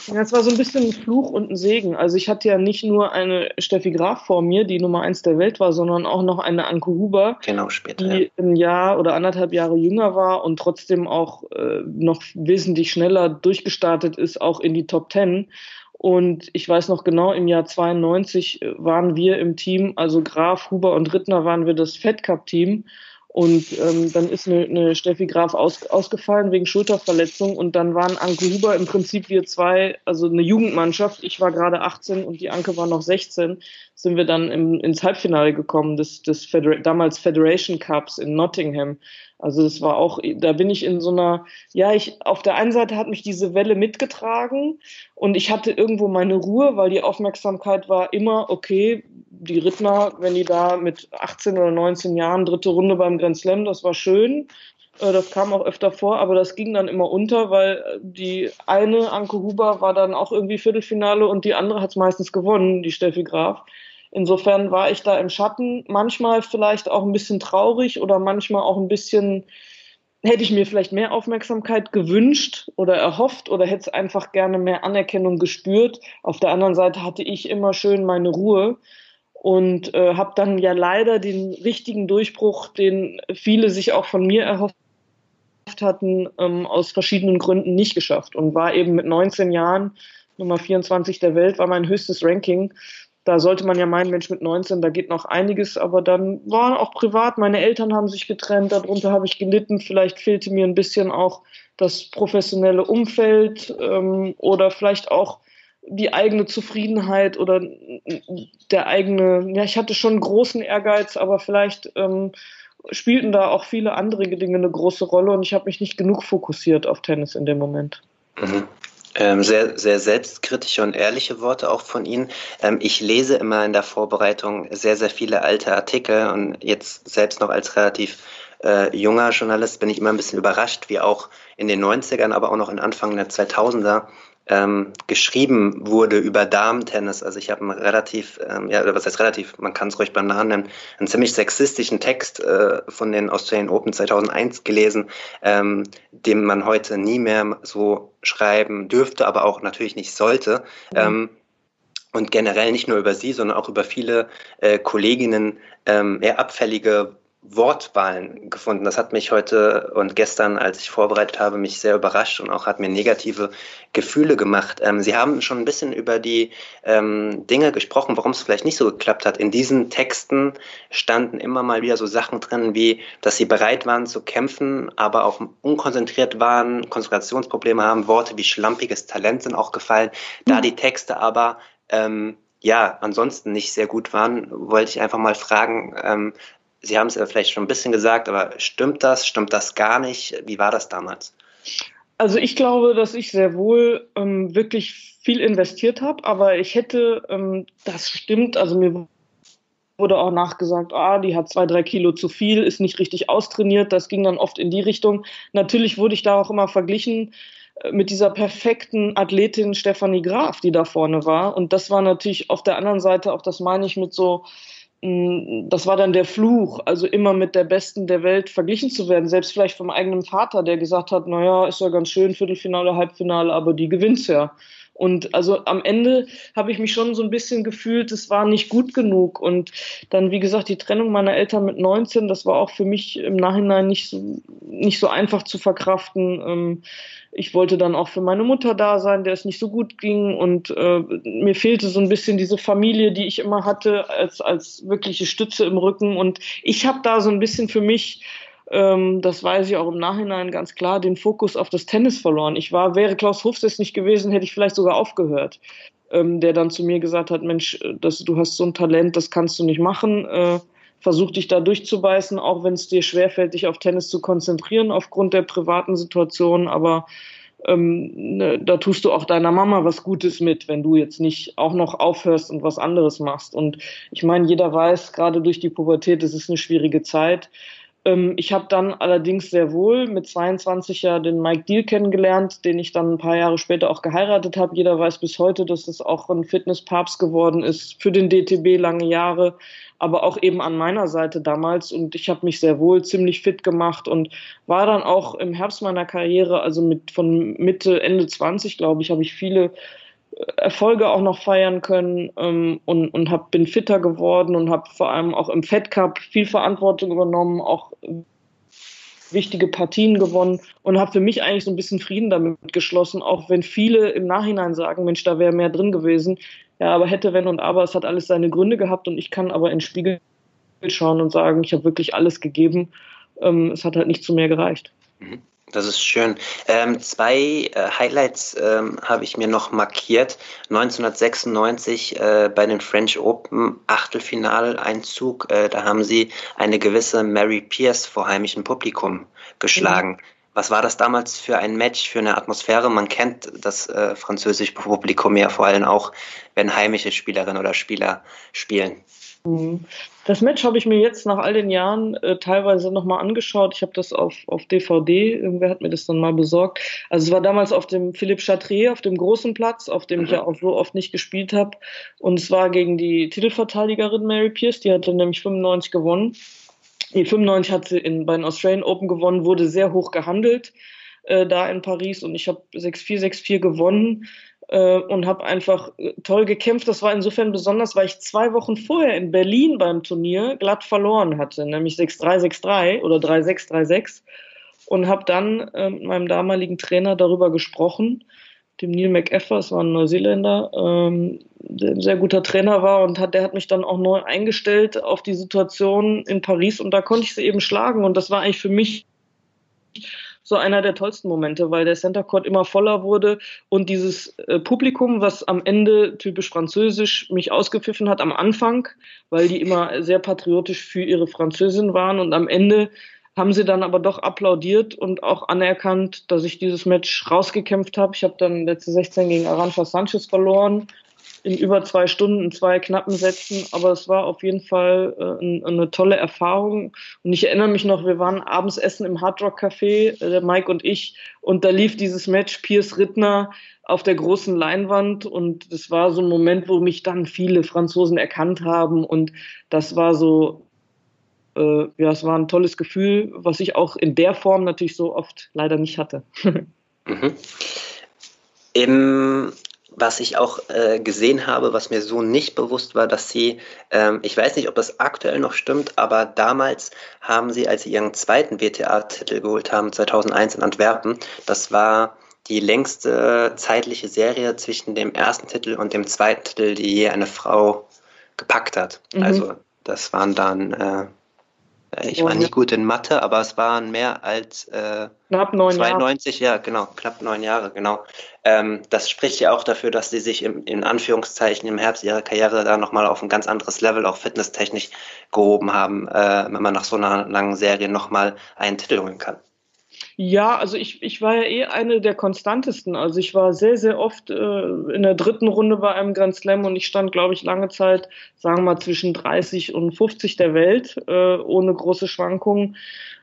Ja, es war so ein bisschen ein Fluch und ein Segen. Also ich hatte ja nicht nur eine Steffi Graf vor mir, die Nummer eins der Welt war, sondern auch noch eine Anke Huber, genau, später, die ja. ein Jahr oder anderthalb Jahre jünger war und trotzdem auch äh, noch wesentlich schneller durchgestartet ist, auch in die Top Ten. Und ich weiß noch genau, im Jahr 92 waren wir im Team, also Graf, Huber und Rittner waren wir das Fed Cup Team. Und ähm, dann ist eine, eine Steffi Graf aus, ausgefallen wegen Schulterverletzung und dann waren Anke Huber im Prinzip wir zwei, also eine Jugendmannschaft. Ich war gerade 18 und die Anke war noch 16. Sind wir dann im, ins Halbfinale gekommen des, des Federa damals Federation Cups in Nottingham. Also das war auch, da bin ich in so einer, ja, ich, auf der einen Seite hat mich diese Welle mitgetragen und ich hatte irgendwo meine Ruhe, weil die Aufmerksamkeit war immer, okay, die Rittner, wenn die da mit 18 oder 19 Jahren dritte Runde beim Grand Slam, das war schön. Äh, das kam auch öfter vor, aber das ging dann immer unter, weil die eine, Anke Huber, war dann auch irgendwie Viertelfinale und die andere hat es meistens gewonnen, die Steffi Graf. Insofern war ich da im Schatten, manchmal vielleicht auch ein bisschen traurig oder manchmal auch ein bisschen, hätte ich mir vielleicht mehr Aufmerksamkeit gewünscht oder erhofft oder hätte es einfach gerne mehr Anerkennung gespürt. Auf der anderen Seite hatte ich immer schön meine Ruhe und äh, habe dann ja leider den richtigen Durchbruch, den viele sich auch von mir erhofft hatten, ähm, aus verschiedenen Gründen nicht geschafft und war eben mit 19 Jahren Nummer 24 der Welt, war mein höchstes Ranking da sollte man ja meinen, Mensch, mit 19, da geht noch einiges, aber dann war auch privat, meine Eltern haben sich getrennt, darunter habe ich gelitten, vielleicht fehlte mir ein bisschen auch das professionelle Umfeld ähm, oder vielleicht auch die eigene Zufriedenheit oder der eigene, ja, ich hatte schon großen Ehrgeiz, aber vielleicht ähm, spielten da auch viele andere Dinge eine große Rolle und ich habe mich nicht genug fokussiert auf Tennis in dem Moment. Mhm. Ähm, sehr, sehr selbstkritische und ehrliche Worte auch von Ihnen. Ähm, ich lese immer in der Vorbereitung sehr, sehr viele alte Artikel und jetzt selbst noch als relativ äh, junger Journalist bin ich immer ein bisschen überrascht, wie auch in den 90ern, aber auch noch in Anfang der 2000er ähm, geschrieben wurde über Damen-Tennis. Also ich habe einen relativ, ähm, ja, was heißt relativ, man kann es ruhig beim Namen nennen, einen ziemlich sexistischen Text äh, von den Australian Open 2001 gelesen, ähm, den man heute nie mehr so schreiben dürfte, aber auch natürlich nicht sollte. Mhm. Ähm, und generell nicht nur über sie, sondern auch über viele äh, Kolleginnen ähm, eher abfällige Wortwahlen gefunden. Das hat mich heute und gestern, als ich vorbereitet habe, mich sehr überrascht und auch hat mir negative Gefühle gemacht. Ähm, Sie haben schon ein bisschen über die ähm, Dinge gesprochen, warum es vielleicht nicht so geklappt hat. In diesen Texten standen immer mal wieder so Sachen drin, wie, dass Sie bereit waren zu kämpfen, aber auch unkonzentriert waren, Konzentrationsprobleme haben. Worte wie schlampiges Talent sind auch gefallen. Da mhm. die Texte aber ähm, ja, ansonsten nicht sehr gut waren, wollte ich einfach mal fragen, ähm, Sie haben es ja vielleicht schon ein bisschen gesagt, aber stimmt das? Stimmt das gar nicht? Wie war das damals? Also ich glaube, dass ich sehr wohl ähm, wirklich viel investiert habe, aber ich hätte, ähm, das stimmt, also mir wurde auch nachgesagt, ah, die hat zwei, drei Kilo zu viel, ist nicht richtig austrainiert. Das ging dann oft in die Richtung. Natürlich wurde ich da auch immer verglichen äh, mit dieser perfekten Athletin Stefanie Graf, die da vorne war. Und das war natürlich auf der anderen Seite, auch das meine ich mit so das war dann der Fluch, also immer mit der Besten der Welt verglichen zu werden, selbst vielleicht vom eigenen Vater, der gesagt hat, naja, ist ja ganz schön, Viertelfinale, Halbfinale, aber die gewinnt's ja. Und also am Ende habe ich mich schon so ein bisschen gefühlt, es war nicht gut genug. Und dann, wie gesagt, die Trennung meiner Eltern mit 19, das war auch für mich im Nachhinein nicht so, nicht so einfach zu verkraften. Ähm, ich wollte dann auch für meine Mutter da sein, der es nicht so gut ging. Und äh, mir fehlte so ein bisschen diese Familie, die ich immer hatte, als, als wirkliche Stütze im Rücken. Und ich habe da so ein bisschen für mich ähm, das weiß ich auch im Nachhinein ganz klar, den Fokus auf das Tennis verloren. Ich war, wäre Klaus Hofstess nicht gewesen, hätte ich vielleicht sogar aufgehört. Ähm, der dann zu mir gesagt hat, Mensch, das, du hast so ein Talent, das kannst du nicht machen. Äh, versuch dich da durchzubeißen, auch wenn es dir schwerfällt, dich auf Tennis zu konzentrieren aufgrund der privaten Situation. Aber ähm, ne, da tust du auch deiner Mama was Gutes mit, wenn du jetzt nicht auch noch aufhörst und was anderes machst. Und ich meine, jeder weiß, gerade durch die Pubertät, es ist eine schwierige Zeit. Ähm, ich habe dann allerdings sehr wohl mit 22 ja den Mike Deal kennengelernt, den ich dann ein paar Jahre später auch geheiratet habe. Jeder weiß bis heute, dass es auch ein Fitnesspapst geworden ist für den DTB lange Jahre, aber auch eben an meiner Seite damals. Und ich habe mich sehr wohl ziemlich fit gemacht und war dann auch im Herbst meiner Karriere, also mit von Mitte, Ende 20, glaube ich, habe ich viele Erfolge auch noch feiern können ähm, und, und hab, bin fitter geworden und habe vor allem auch im Fed Cup viel Verantwortung übernommen, auch wichtige Partien gewonnen und habe für mich eigentlich so ein bisschen Frieden damit geschlossen, auch wenn viele im Nachhinein sagen, Mensch, da wäre mehr drin gewesen. Ja, aber hätte, wenn und aber, es hat alles seine Gründe gehabt und ich kann aber in den Spiegel schauen und sagen, ich habe wirklich alles gegeben. Ähm, es hat halt nicht zu mehr gereicht. Mhm. Das ist schön. Ähm, zwei äh, Highlights ähm, habe ich mir noch markiert. 1996 äh, bei den French Open Achtelfinaleinzug, äh, da haben sie eine gewisse Mary Pierce vor heimischem Publikum geschlagen. Mhm. Was war das damals für ein Match, für eine Atmosphäre? Man kennt das äh, französische Publikum ja vor allem auch, wenn heimische Spielerinnen oder Spieler spielen. Mhm. Das Match habe ich mir jetzt nach all den Jahren äh, teilweise nochmal angeschaut. Ich habe das auf, auf DVD, irgendwer hat mir das dann mal besorgt. Also es war damals auf dem Philippe Chatrier, auf dem großen Platz, auf dem ich ja auch so oft nicht gespielt habe. Und es war gegen die Titelverteidigerin Mary Pierce, die hatte nämlich 95 gewonnen. Die 95 hat sie in, bei den Australian Open gewonnen, wurde sehr hoch gehandelt äh, da in Paris und ich habe 6-4, 6-4 gewonnen und habe einfach äh, toll gekämpft. Das war insofern besonders, weil ich zwei Wochen vorher in Berlin beim Turnier glatt verloren hatte, nämlich 6-3, 6-3 oder 3-6, 3-6 und habe dann äh, mit meinem damaligen Trainer darüber gesprochen, dem Neil McEffer, das war ein Neuseeländer, ähm, der ein sehr guter Trainer war und hat, der hat mich dann auch neu eingestellt auf die Situation in Paris und da konnte ich sie eben schlagen und das war eigentlich für mich so einer der tollsten Momente, weil der Center Court immer voller wurde und dieses äh, Publikum, was am Ende typisch französisch mich ausgepfiffen hat am Anfang, weil die immer sehr patriotisch für ihre Französin waren und am Ende haben sie dann aber doch applaudiert und auch anerkannt, dass ich dieses Match rausgekämpft habe. Ich habe dann letzte 16 gegen Arancha Sanchez verloren in über zwei Stunden, zwei knappen Sätzen, aber es war auf jeden Fall äh, eine tolle Erfahrung. Und ich erinnere mich noch, wir waren abends essen im Hard Rock Café, äh, der Mike und ich, und da lief dieses Match Piers Rittner auf der großen Leinwand und es war so ein Moment, wo mich dann viele Franzosen erkannt haben und das war so, äh, ja, es war ein tolles Gefühl, was ich auch in der Form natürlich so oft leider nicht hatte. mhm. Im was ich auch äh, gesehen habe, was mir so nicht bewusst war, dass sie, ähm, ich weiß nicht, ob das aktuell noch stimmt, aber damals haben sie, als sie ihren zweiten WTA-Titel geholt haben, 2001 in Antwerpen, das war die längste zeitliche Serie zwischen dem ersten Titel und dem zweiten Titel, die je eine Frau gepackt hat. Mhm. Also das waren dann äh, äh, ich war nicht gut in Mathe, aber es waren mehr als äh, knapp neun 92, Jahre. ja, genau, knapp neun Jahre, genau. Ähm, das spricht ja auch dafür, dass sie sich im, in Anführungszeichen im Herbst ihrer Karriere da nochmal auf ein ganz anderes Level, auch fitnesstechnisch, gehoben haben, äh, wenn man nach so einer langen Serie nochmal einen Titel holen kann. Ja, also ich, ich war ja eh eine der konstantesten. Also ich war sehr, sehr oft äh, in der dritten Runde bei einem Grand Slam und ich stand, glaube ich, lange Zeit, sagen wir mal, zwischen 30 und 50 der Welt, äh, ohne große Schwankungen.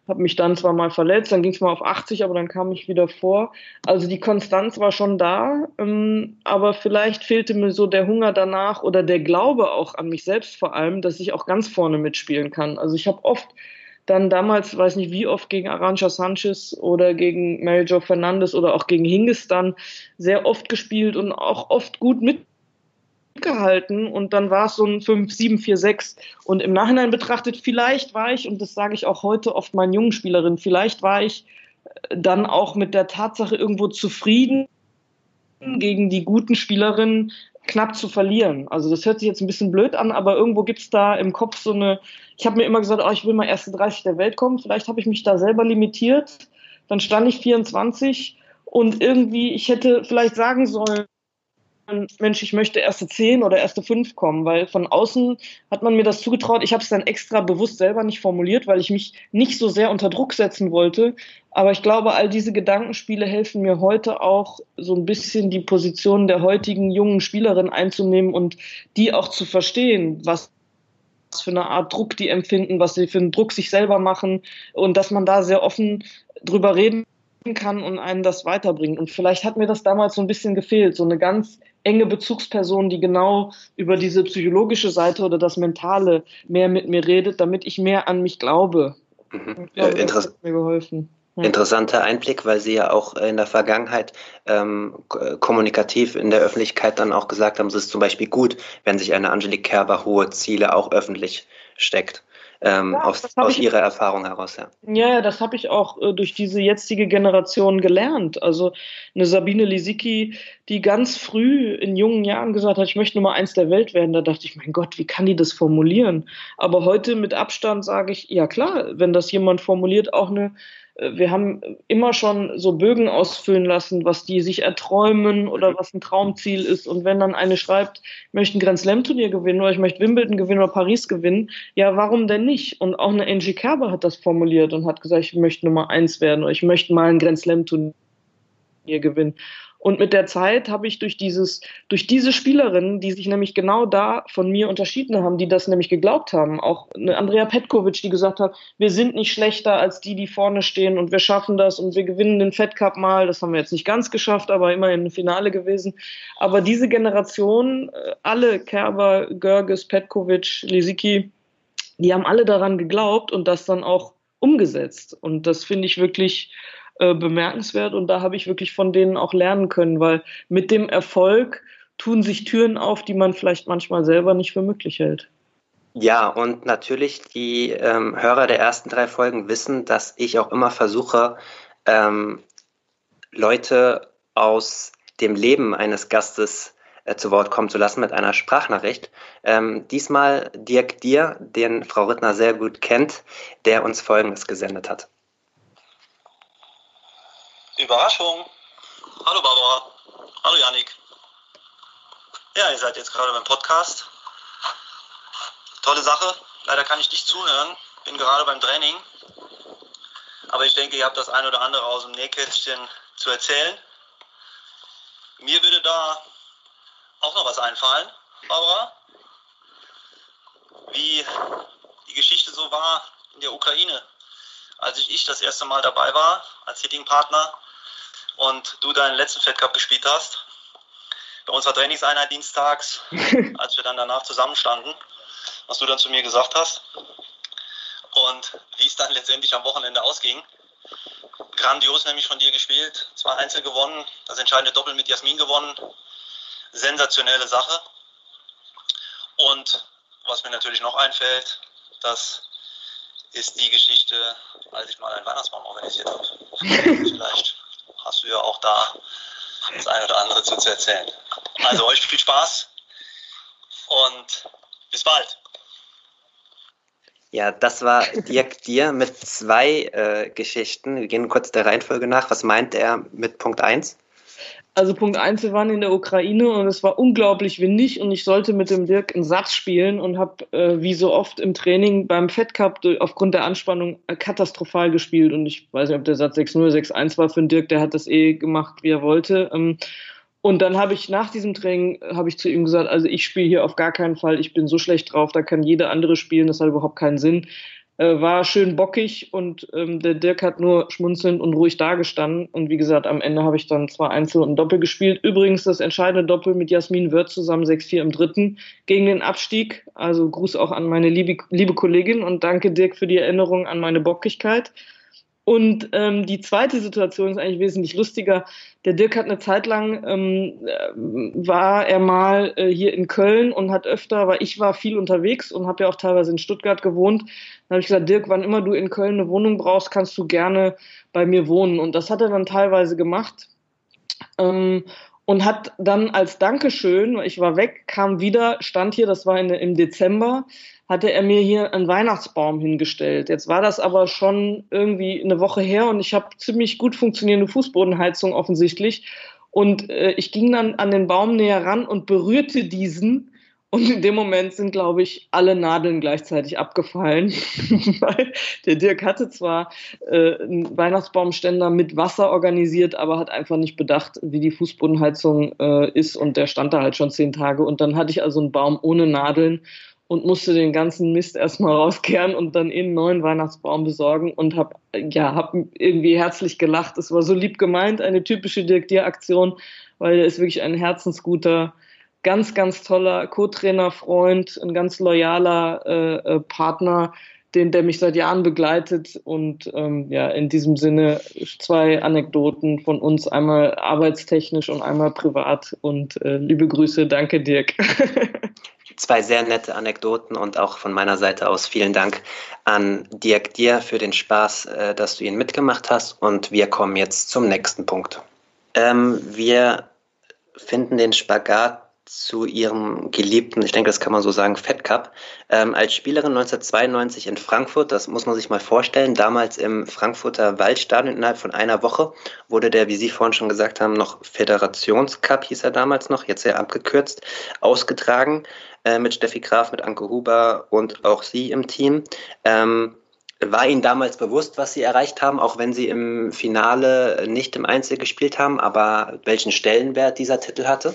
Habe mich dann zwar mal verletzt, dann ging es mal auf 80, aber dann kam ich wieder vor. Also die Konstanz war schon da, ähm, aber vielleicht fehlte mir so der Hunger danach oder der Glaube auch an mich selbst vor allem, dass ich auch ganz vorne mitspielen kann. Also ich habe oft dann damals, weiß nicht wie oft, gegen Arantxa Sanchez oder gegen Mary Jo Fernandez oder auch gegen Hingis dann sehr oft gespielt und auch oft gut mitgehalten. Und dann war es so ein 5, 7, 4, 6 und im Nachhinein betrachtet, vielleicht war ich, und das sage ich auch heute oft meinen jungen Spielerinnen, vielleicht war ich dann auch mit der Tatsache irgendwo zufrieden, gegen die guten Spielerinnen knapp zu verlieren. Also das hört sich jetzt ein bisschen blöd an, aber irgendwo gibt es da im Kopf so eine, ich habe mir immer gesagt, oh, ich will mal erste 30 der Welt kommen, vielleicht habe ich mich da selber limitiert, dann stand ich 24 und irgendwie, ich hätte vielleicht sagen sollen, Mensch, ich möchte erste zehn oder erste fünf kommen, weil von außen hat man mir das zugetraut. Ich habe es dann extra bewusst selber nicht formuliert, weil ich mich nicht so sehr unter Druck setzen wollte. Aber ich glaube, all diese Gedankenspiele helfen mir heute auch so ein bisschen die Position der heutigen jungen Spielerin einzunehmen und die auch zu verstehen, was für eine Art Druck die empfinden, was sie für einen Druck sich selber machen und dass man da sehr offen drüber reden kann und einen das weiterbringt. Und vielleicht hat mir das damals so ein bisschen gefehlt, so eine ganz enge Bezugsperson, die genau über diese psychologische Seite oder das Mentale mehr mit mir redet, damit ich mehr an mich glaube. Mhm. Das hat mir geholfen. Ja. Interessanter Einblick, weil Sie ja auch in der Vergangenheit ähm, kommunikativ in der Öffentlichkeit dann auch gesagt haben, es ist zum Beispiel gut, wenn sich eine Angelique Kerber hohe Ziele auch öffentlich steckt ähm, ja, aus, aus Ihrer Erfahrung heraus. Ja, ja das habe ich auch äh, durch diese jetzige Generation gelernt. Also eine Sabine Lisicki, die ganz früh in jungen Jahren gesagt hat, ich möchte Nummer eins der Welt werden, da dachte ich, mein Gott, wie kann die das formulieren? Aber heute mit Abstand sage ich, ja klar, wenn das jemand formuliert, auch eine wir haben immer schon so Bögen ausfüllen lassen, was die sich erträumen oder was ein Traumziel ist. Und wenn dann eine schreibt, ich möchte ein Grand Slam Turnier gewinnen oder ich möchte Wimbledon gewinnen oder Paris gewinnen, ja, warum denn nicht? Und auch eine Angie Kerber hat das formuliert und hat gesagt, ich möchte Nummer eins werden oder ich möchte mal ein Grand Slam Turnier gewinnen. Und mit der Zeit habe ich durch dieses, durch diese Spielerinnen, die sich nämlich genau da von mir unterschieden haben, die das nämlich geglaubt haben, auch eine Andrea Petkovic, die gesagt hat, wir sind nicht schlechter als die, die vorne stehen und wir schaffen das und wir gewinnen den Fed Cup mal. Das haben wir jetzt nicht ganz geschafft, aber immerhin im Finale gewesen. Aber diese Generation, äh, alle Kerber, Görges, Petkovic, Lisicki, die haben alle daran geglaubt und das dann auch umgesetzt. Und das finde ich wirklich äh, bemerkenswert und da habe ich wirklich von denen auch lernen können, weil mit dem Erfolg tun sich Türen auf, die man vielleicht manchmal selber nicht für möglich hält. Ja, und natürlich die ähm, Hörer der ersten drei Folgen wissen, dass ich auch immer versuche, ähm, Leute aus dem Leben eines Gastes äh, zu Wort kommen zu lassen mit einer Sprachnachricht. Ähm, diesmal Dirk Dir, den Frau Rittner sehr gut kennt, der uns Folgendes gesendet hat. Überraschung. Hallo Barbara. Hallo Janik. Ja, ihr seid jetzt gerade beim Podcast. Tolle Sache. Leider kann ich nicht zuhören. Bin gerade beim Training. Aber ich denke, ihr habt das ein oder andere aus dem Nähkästchen zu erzählen. Mir würde da auch noch was einfallen, Barbara. Wie die Geschichte so war in der Ukraine. Als ich das erste Mal dabei war als Hitting-Partner, und du deinen letzten Fed Cup gespielt hast. Bei unserer Trainingseinheit dienstags, als wir dann danach zusammenstanden, was du dann zu mir gesagt hast und wie es dann letztendlich am Wochenende ausging. Grandios nämlich von dir gespielt, zwei Einzel gewonnen, das entscheidende Doppel mit Jasmin gewonnen. Sensationelle Sache. Und was mir natürlich noch einfällt, das ist die Geschichte, als ich mal einen Weihnachtsbaum organisiert habe. Vielleicht hast du ja auch da das eine oder andere zu, erzählen. Also euch viel Spaß und bis bald. Ja, das war Dirk Dir mit zwei äh, Geschichten. Wir gehen kurz der Reihenfolge nach. Was meint er mit Punkt 1? Also Punkt eins, wir waren in der Ukraine und es war unglaublich windig und ich sollte mit dem Dirk einen Satz spielen und habe äh, wie so oft im Training beim Fed Cup aufgrund der Anspannung äh, katastrophal gespielt und ich weiß nicht, ob der Satz 6-0, 6-1 war für den Dirk, der hat das eh gemacht, wie er wollte. Ähm, und dann habe ich nach diesem Training habe ich zu ihm gesagt, also ich spiele hier auf gar keinen Fall, ich bin so schlecht drauf, da kann jeder andere spielen, das hat überhaupt keinen Sinn äh, war schön bockig und ähm, der Dirk hat nur schmunzelnd und ruhig dagestanden. Und wie gesagt, am Ende habe ich dann zwei Einzel und Doppel gespielt. Übrigens das entscheidende Doppel mit Jasmin Wirth zusammen 6-4 im dritten gegen den Abstieg. Also Gruß auch an meine liebe, liebe Kollegin und danke Dirk für die Erinnerung an meine Bockigkeit. Und ähm, die zweite Situation ist eigentlich wesentlich lustiger. Der Dirk hat eine Zeit lang, ähm, äh, war er mal äh, hier in Köln und hat öfter, weil ich war viel unterwegs und habe ja auch teilweise in Stuttgart gewohnt. Dann habe ich gesagt, Dirk, wann immer du in Köln eine Wohnung brauchst, kannst du gerne bei mir wohnen. Und das hat er dann teilweise gemacht. Ähm, und hat dann als Dankeschön, ich war weg, kam wieder, stand hier, das war in, im Dezember, hatte er mir hier einen Weihnachtsbaum hingestellt. Jetzt war das aber schon irgendwie eine Woche her und ich habe ziemlich gut funktionierende Fußbodenheizung offensichtlich. Und äh, ich ging dann an den Baum näher ran und berührte diesen und in dem Moment sind, glaube ich, alle Nadeln gleichzeitig abgefallen. Weil der Dirk hatte zwar äh, einen Weihnachtsbaumständer mit Wasser organisiert, aber hat einfach nicht bedacht, wie die Fußbodenheizung äh, ist. Und der stand da halt schon zehn Tage. Und dann hatte ich also einen Baum ohne Nadeln und musste den ganzen Mist erstmal rauskehren und dann einen neuen Weihnachtsbaum besorgen und habe ja, hab irgendwie herzlich gelacht. Es war so lieb gemeint, eine typische Dirk Dier-Aktion, weil er ist wirklich ein herzensguter ganz, ganz toller Co-Trainer, Freund, ein ganz loyaler äh, äh, Partner, den, der mich seit Jahren begleitet. Und ähm, ja, in diesem Sinne zwei Anekdoten von uns, einmal arbeitstechnisch und einmal privat. Und äh, liebe Grüße, danke Dirk. zwei sehr nette Anekdoten und auch von meiner Seite aus vielen Dank an Dirk dir für den Spaß, äh, dass du ihn mitgemacht hast. Und wir kommen jetzt zum nächsten Punkt. Ähm, wir finden den Spagat zu ihrem geliebten, ich denke, das kann man so sagen, Fed Cup. Ähm, als Spielerin 1992 in Frankfurt, das muss man sich mal vorstellen, damals im Frankfurter Waldstadion innerhalb von einer Woche wurde der, wie Sie vorhin schon gesagt haben, noch Föderationscup, hieß er damals noch, jetzt sehr abgekürzt, ausgetragen äh, mit Steffi Graf, mit Anke Huber und auch Sie im Team. Ähm, war Ihnen damals bewusst, was Sie erreicht haben, auch wenn Sie im Finale nicht im Einzel gespielt haben, aber welchen Stellenwert dieser Titel hatte?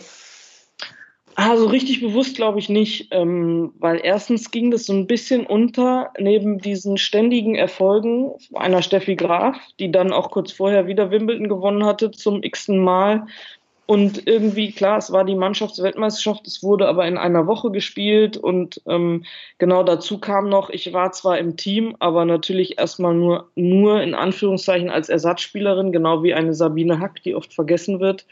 Also richtig bewusst glaube ich nicht, ähm, weil erstens ging das so ein bisschen unter neben diesen ständigen Erfolgen einer Steffi Graf, die dann auch kurz vorher wieder Wimbledon gewonnen hatte zum x-ten Mal. Und irgendwie, klar, es war die Mannschaftsweltmeisterschaft, es wurde aber in einer Woche gespielt und ähm, genau dazu kam noch, ich war zwar im Team, aber natürlich erstmal nur, nur in Anführungszeichen als Ersatzspielerin, genau wie eine Sabine Hack, die oft vergessen wird.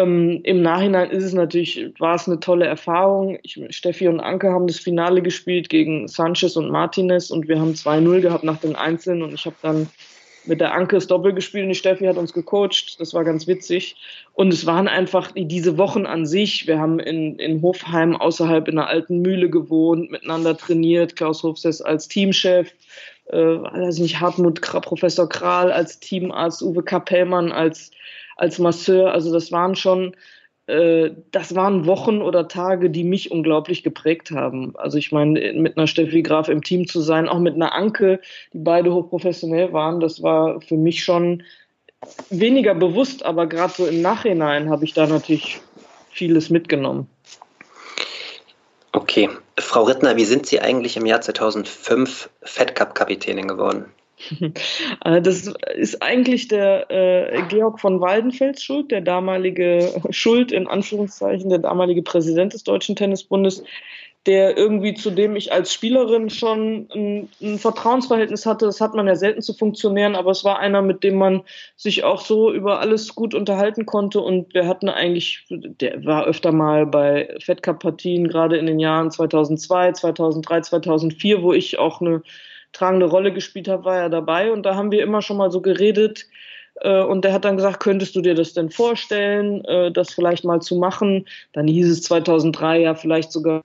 Ähm, Im Nachhinein ist es natürlich, war es eine tolle Erfahrung. Ich, Steffi und Anke haben das Finale gespielt gegen Sanchez und Martinez und wir haben 2-0 gehabt nach den Einzelnen und ich habe dann mit der Anke das Doppel gespielt und die Steffi hat uns gecoacht. Das war ganz witzig. Und es waren einfach diese Wochen an sich. Wir haben in, in Hofheim außerhalb in einer alten Mühle gewohnt, miteinander trainiert. Klaus Hofsess als Teamchef, äh, weiß nicht, Hartmut Professor Kral als Teamarzt, Uwe Kapellmann als als Masseur. Also das waren schon, äh, das waren Wochen oder Tage, die mich unglaublich geprägt haben. Also ich meine, mit einer Steffi Graf im Team zu sein, auch mit einer Anke, die beide hochprofessionell waren, das war für mich schon weniger bewusst, aber gerade so im Nachhinein habe ich da natürlich vieles mitgenommen. Okay. Frau Rittner, wie sind Sie eigentlich im Jahr 2005 Fed Cup Kapitänin geworden? Äh, das ist eigentlich der äh, Georg von Waldenfels Schuld, der damalige Schuld in Anführungszeichen, der damalige Präsident des Deutschen Tennisbundes, der irgendwie zu dem ich als Spielerin schon ein, ein, Vertrauensverhältnis hatte. Das hat man ja selten zu Funktionären, aber es war einer, mit dem man sich auch so über alles gut unterhalten konnte und wir hatten eigentlich, der war öfter mal bei Fed Cup Partien, gerade in den Jahren 2002, 2003, 2004, wo ich auch eine tragende Rolle gespielt habe, war er dabei und da haben wir immer schon mal so geredet. Äh, und der hat dann gesagt, könntest du dir das denn vorstellen, äh, das vielleicht mal zu machen? Dann hieß es 2003 ja vielleicht sogar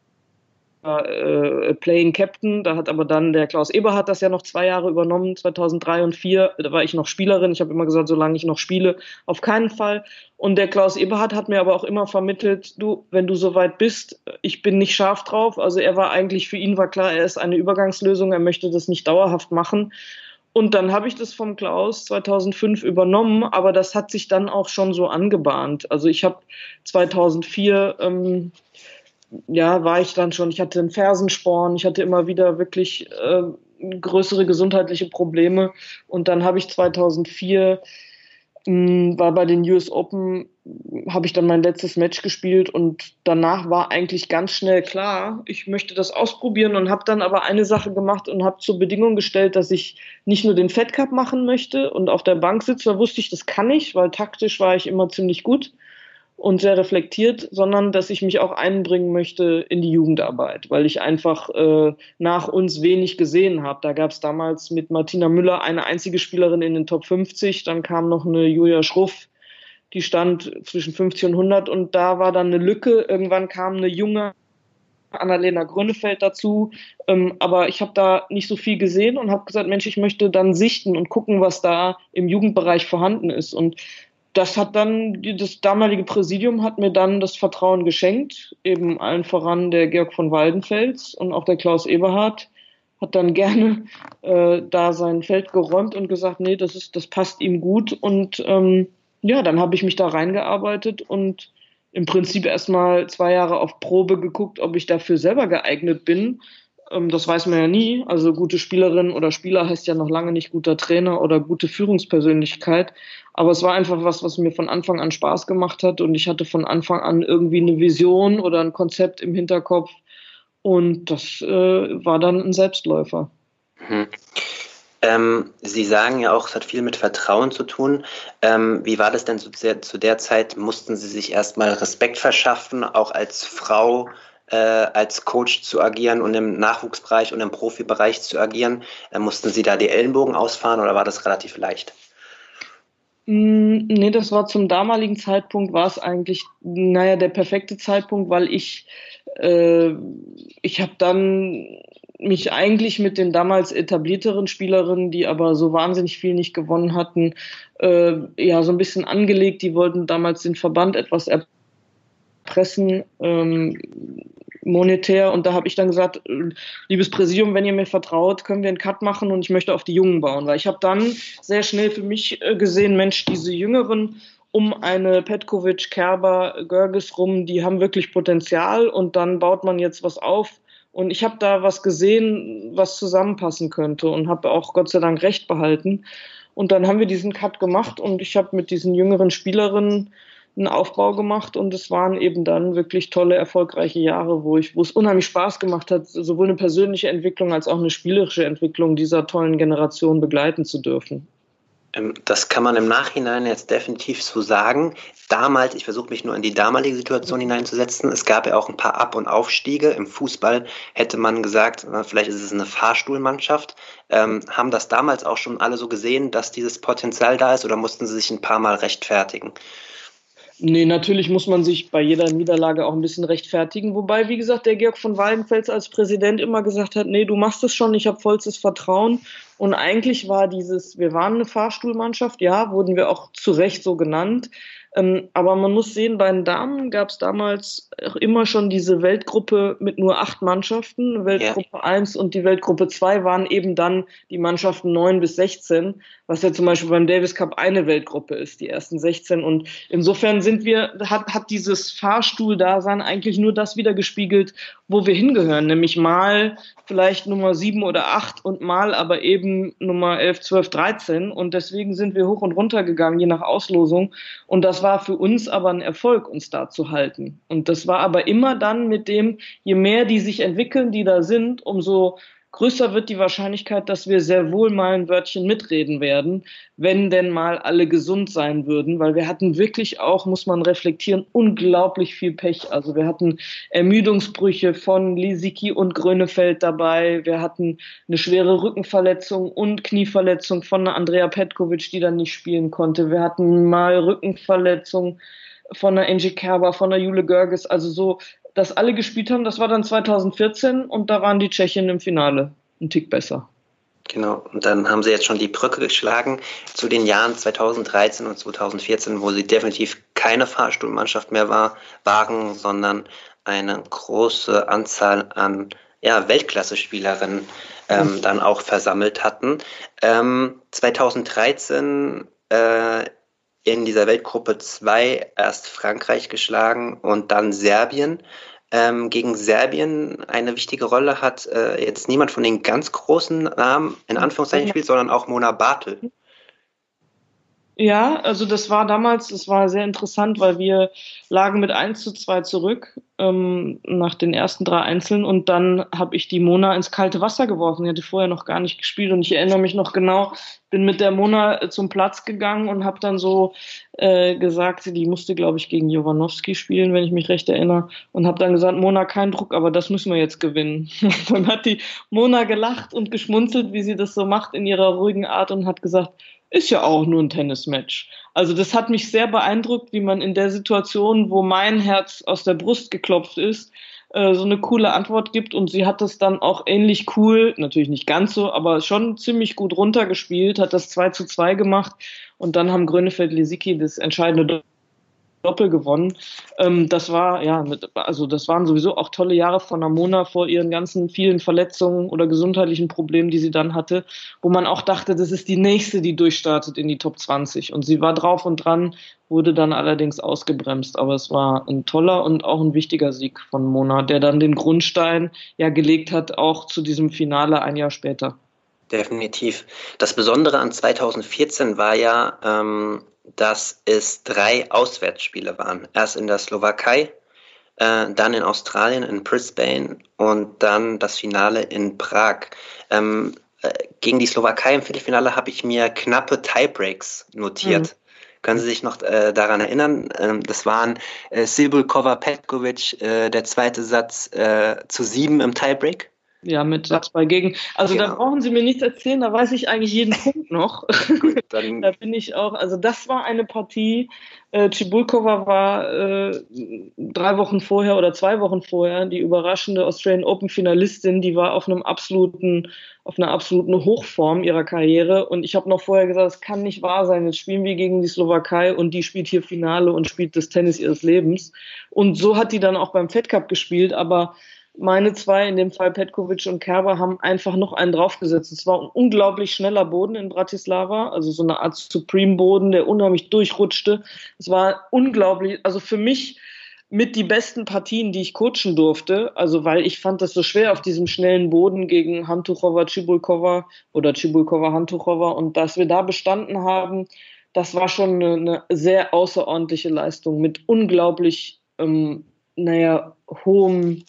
äh, Playing Captain. Da hat aber dann der Klaus Eberhardt das ja noch zwei Jahre übernommen, 2003 und 2004. Da war ich noch Spielerin. Ich habe immer gesagt, solange ich noch spiele, auf keinen Fall. Und der Klaus Eberhardt hat mir aber auch immer vermittelt, du, wenn du soweit bist, ich bin nicht scharf drauf. Also er war eigentlich, für ihn war klar, er ist eine Übergangslösung, er möchte das nicht dauerhaft machen. Und dann habe ich das vom Klaus 2005 übernommen, aber das hat sich dann auch schon so angebahnt. Also ich habe 2004 ähm, ja, war ich dann schon, ich hatte einen Fersensporn, ich hatte immer wieder wirklich äh, größere gesundheitliche Probleme. Und dann habe ich 2004, mh, hm, war bei den US Open, habe ich dann mein letztes Match gespielt. Und danach war eigentlich ganz schnell klar, ich möchte das ausprobieren und habe dann aber eine Sache gemacht und habe zur Bedingung gestellt, dass ich nicht nur den Fed Cup machen möchte und auf der Bank sitze, da wusste ich, das kann ich, weil taktisch war ich immer ziemlich gut und sehr reflektiert, sondern dass ich mich auch einbringen möchte in die Jugendarbeit, weil ich einfach äh, nach uns wenig gesehen habe. Da gab es damals mit Martina Müller eine einzige Spielerin in den Top 50, dann kam noch eine Julia Schruff, die stand zwischen 50 und 100 und da war dann eine Lücke. Irgendwann kam eine junge Annalena Grönefeld dazu. Ähm, aber ich habe da nicht so viel gesehen und habe gesagt, Mensch, ich möchte dann sichten und gucken, was da im Jugendbereich vorhanden ist. Und das hat dann, das damalige Präsidium hat mir dann das Vertrauen geschenkt, eben allen voran der Georg von Waldenfels und auch der Klaus Eberhardt hat dann gerne äh, da sein Feld geräumt und gesagt, nee, das ist, das passt ihm gut. Und ähm, ja, dann habe ich mich da reingearbeitet und im Prinzip erstmal zwei Jahre auf Probe geguckt, ob ich dafür selber geeignet bin. Ähm, das weiß man ja nie. Also gute Spielerin oder Spieler heißt ja noch lange nicht guter Trainer oder gute Führungspersönlichkeit. Aber es war einfach was, was mir von Anfang an Spaß gemacht hat und ich hatte von Anfang an irgendwie eine Vision oder ein Konzept im Hinterkopf. Und das äh, war dann ein Selbstläufer. Mhm. Ähm, Sie sagen ja auch, es hat viel mit Vertrauen zu tun. Ähm, wie war das denn zu der, zu der, Zeit? Mussten Sie sich erstmal Respekt verschaffen, auch als Frau, äh, als Coach zu agieren und im Nachwuchsbereich und im Profibereich zu agieren? Äh, mussten Sie da die Ellenbogen ausfahren oder war das relativ leicht? Mm, nee, das war zum damaligen Zeitpunkt, war es eigentlich, naja, der perfekte Zeitpunkt, weil ich, äh, ich habe dann mich eigentlich mit den damals etablierteren Spielerinnen, die aber so wahnsinnig viel nicht gewonnen hatten, äh, ja, so ein bisschen angelegt. Die wollten damals den Verband etwas erpressen, ähm, monetär. Und da habe ich dann gesagt, liebes Präsidium, wenn ihr mir vertraut, können wir einen Cut machen und ich möchte auf die Jungen bauen. Weil ich habe dann sehr schnell für mich äh, gesehen, Mensch, diese Jüngeren um eine Petkovic, Kerber, Görges rum, die haben wirklich Potenzial und dann baut man jetzt was auf und ich habe da was gesehen, was zusammenpassen könnte und habe auch Gott sei Dank recht behalten. Und dann haben wir diesen Cut gemacht und ich habe mit diesen jüngeren Spielerinnen einen Aufbau gemacht und es waren eben dann wirklich tolle, erfolgreiche Jahre, wo ich, wo es unheimlich Spaß gemacht hat, sowohl eine persönliche Entwicklung als auch eine spielerische Entwicklung dieser tollen Generation begleiten zu dürfen. Ähm, das kann man im Nachhinein jetzt definitiv so sagen. Damals, ich versuche mich nur in die damalige Situation hineinzusetzen, es gab ja auch ein paar Ab- und Aufstiege. Im Fußball hätte man gesagt, vielleicht ist es eine Fahrstuhlmannschaft. Ähm, haben das damals auch schon alle so gesehen, dass dieses Potenzial da ist oder mussten sie sich ein paar Mal rechtfertigen? Nee, natürlich muss man sich bei jeder Niederlage auch ein bisschen rechtfertigen. Wobei, wie gesagt, der Georg von Waldenfels als Präsident immer gesagt hat, nee, du machst es schon, ich habe vollstes Vertrauen. Und eigentlich war dieses, wir waren eine Fahrstuhlmannschaft, ja, wurden wir auch zu Recht so genannt. Ähm, aber man muss sehen, bei den Damen gab es damals immer schon diese Weltgruppe mit nur acht Mannschaften. Weltgruppe ja. 1 und die Weltgruppe 2 waren eben dann die Mannschaften 9 bis 16, was ja zum Beispiel beim Davis Cup eine Weltgruppe ist, die ersten 16. Und insofern sind wir, hat, hat dieses Fahrstuhldasein eigentlich nur das wieder gespiegelt, wo wir hingehören, nämlich mal vielleicht Nummer 7 oder 8 und mal aber eben Nummer 11, 12, 13. Und deswegen sind wir hoch und runter gegangen, je nach Auslosung. Und das war für uns aber ein Erfolg, uns da zu halten. Und das war aber immer dann mit dem, je mehr die sich entwickeln, die da sind, umso größer wird die Wahrscheinlichkeit, dass wir sehr wohl mal ein Wörtchen mitreden werden, wenn denn mal alle gesund sein würden, weil wir hatten wirklich auch, muss man reflektieren, unglaublich viel Pech. Also wir hatten Ermüdungsbrüche von Lisicki und Grönefeld dabei, wir hatten eine schwere Rückenverletzung und Knieverletzung von Andrea Petkovic, die dann nicht spielen konnte. Wir hatten mal Rückenverletzung von der Angie Kerber, von der Jule Görges, also so dass alle gespielt haben, das war dann 2014 und da waren die Tschechen im Finale ein Tick besser. Genau, und dann haben sie jetzt schon die Brücke geschlagen zu den Jahren 2013 und 2014, wo sie definitiv keine Fahrstuhlmannschaft mehr war, waren, sondern eine große Anzahl an ja, Weltklasse-Spielerinnen ähm, dann auch versammelt hatten. Ähm, 2013 äh, in dieser Weltgruppe 2 erst Frankreich geschlagen und dann Serbien. Ähm, gegen Serbien eine wichtige Rolle hat äh, jetzt niemand von den ganz großen Namen in Anführungszeichen spielt, sondern auch Mona Bartel. Ja, also das war damals, das war sehr interessant, weil wir lagen mit 1 zu 2 zurück ähm, nach den ersten drei Einzeln und dann habe ich die Mona ins kalte Wasser geworfen. Die hatte vorher noch gar nicht gespielt und ich erinnere mich noch genau, bin mit der Mona äh, zum Platz gegangen und habe dann so äh, gesagt, die musste, glaube ich, gegen Jovanovski spielen, wenn ich mich recht erinnere, und habe dann gesagt, Mona, kein Druck, aber das müssen wir jetzt gewinnen. dann hat die Mona gelacht und geschmunzelt, wie sie das so macht in ihrer ruhigen Art und hat gesagt, ist ja auch nur ein Tennismatch. Also das hat mich sehr beeindruckt, wie man in der Situation, wo mein Herz aus der Brust geklopft ist, äh, so eine coole Antwort gibt und sie hat das dann auch ähnlich cool, natürlich nicht ganz so, aber schon ziemlich gut runtergespielt, hat das 2 zu 2 gemacht und dann haben Grönefeld-Lisicki das entscheidende Doppel gewonnen. Ähm, das war, ja, also das waren sowieso auch tolle Jahre von Ramona vor ihren ganzen vielen Verletzungen oder gesundheitlichen Problemen, die sie dann hatte, wo man auch dachte, das ist die nächste, die durchstartet in die Top 20. Und sie war drauf und dran, wurde dann allerdings ausgebremst. Aber es war ein toller und auch ein wichtiger Sieg von Mona, der dann den Grundstein ja gelegt hat, auch zu diesem Finale ein Jahr später. Definitiv. Das Besondere an 2014 war ja, ähm, dass es drei Auswärtsspiele waren. Erst in der Slowakei, äh, dann in Australien, in Brisbane und dann das Finale in Prag. Ähm, äh, gegen die Slowakei im Viertelfinale habe ich mir knappe Tiebreaks notiert. Mhm. Können Sie sich noch äh, daran erinnern? Ähm, das waren äh, Silbulkova, Petkovic, äh, der zweite Satz äh, zu sieben im Tiebreak. Ja, mit Satz bei Gegen. Also genau. da brauchen Sie mir nichts erzählen, da weiß ich eigentlich jeden Punkt noch. Gut, dann da bin ich auch, also das war eine Partie. Äh, Cibulkova war äh, drei Wochen vorher oder zwei Wochen vorher die überraschende Australian Open Finalistin, die war auf einem absoluten, auf einer absoluten Hochform ihrer Karriere. Und ich habe noch vorher gesagt, es kann nicht wahr sein. Jetzt spielen wir gegen die Slowakei und die spielt hier Finale und spielt das Tennis ihres Lebens. Und so hat die dann auch beim Fed Cup gespielt, aber meine zwei, in dem Fall Petkovic und Kerber, haben einfach noch einen draufgesetzt. Es war ein unglaublich schneller Boden in Bratislava, also so eine Art Supreme-Boden, der unheimlich durchrutschte. Es war unglaublich, also für mich mit die besten Partien, die ich coachen durfte. Also weil ich fand das so schwer auf diesem schnellen Boden gegen Hantuchova, Chibulkova oder Chibulkova, Hantuchova und dass wir da bestanden haben, das war schon eine, eine sehr außerordentliche Leistung mit unglaublich, ähm, naja, hohem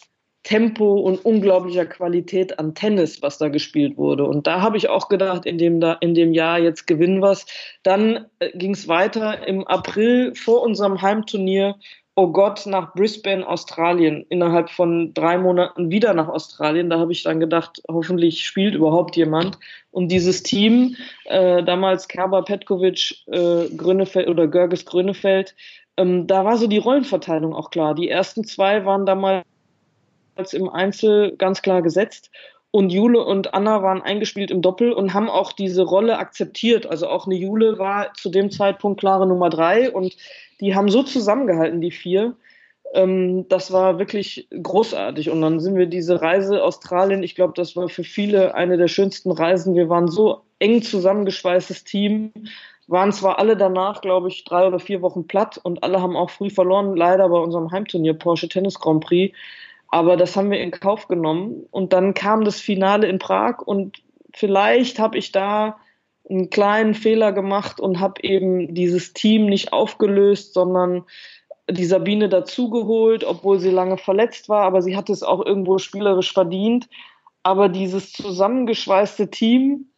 Tempo und unglaublicher Qualität an Tennis, was da gespielt wurde. Und da habe ich auch gedacht, in dem, da, in dem Jahr jetzt gewinnen wir Dann äh, ging es weiter im April vor unserem Heimturnier. Oh Gott, nach Brisbane, Australien. Innerhalb von drei Monaten wieder nach Australien. Da habe ich dann gedacht, hoffentlich spielt überhaupt jemand. Und dieses Team, äh, damals Kerber Petkovic, äh, Grönefeld oder Görges Grönefeld, ähm, da war so die Rollenverteilung auch klar. Die ersten zwei waren damals im Einzel ganz klar gesetzt. Und Jule und Anna waren eingespielt im Doppel und haben auch diese Rolle akzeptiert. Also auch eine Jule war zu dem Zeitpunkt klare Nummer drei und die haben so zusammengehalten, die vier. Ähm, das war wirklich großartig. Und dann sind wir diese Reise Australien, ich glaube, das war für viele eine der schönsten Reisen. Wir waren so eng zusammengeschweißtes Team, waren zwar alle danach, glaube ich, drei oder vier Wochen platt und alle haben auch früh verloren, leider bei unserem Heimturnier Porsche Tennis Grand Prix. Aber das haben wir in Kauf genommen. Und dann kam das Finale in Prag und vielleicht habe ich da einen kleinen Fehler gemacht und habe eben dieses Team nicht aufgelöst, sondern die Sabine dazugeholt, obwohl sie lange verletzt war, aber sie hat es auch irgendwo spielerisch verdient. Aber dieses zusammengeschweißte Team,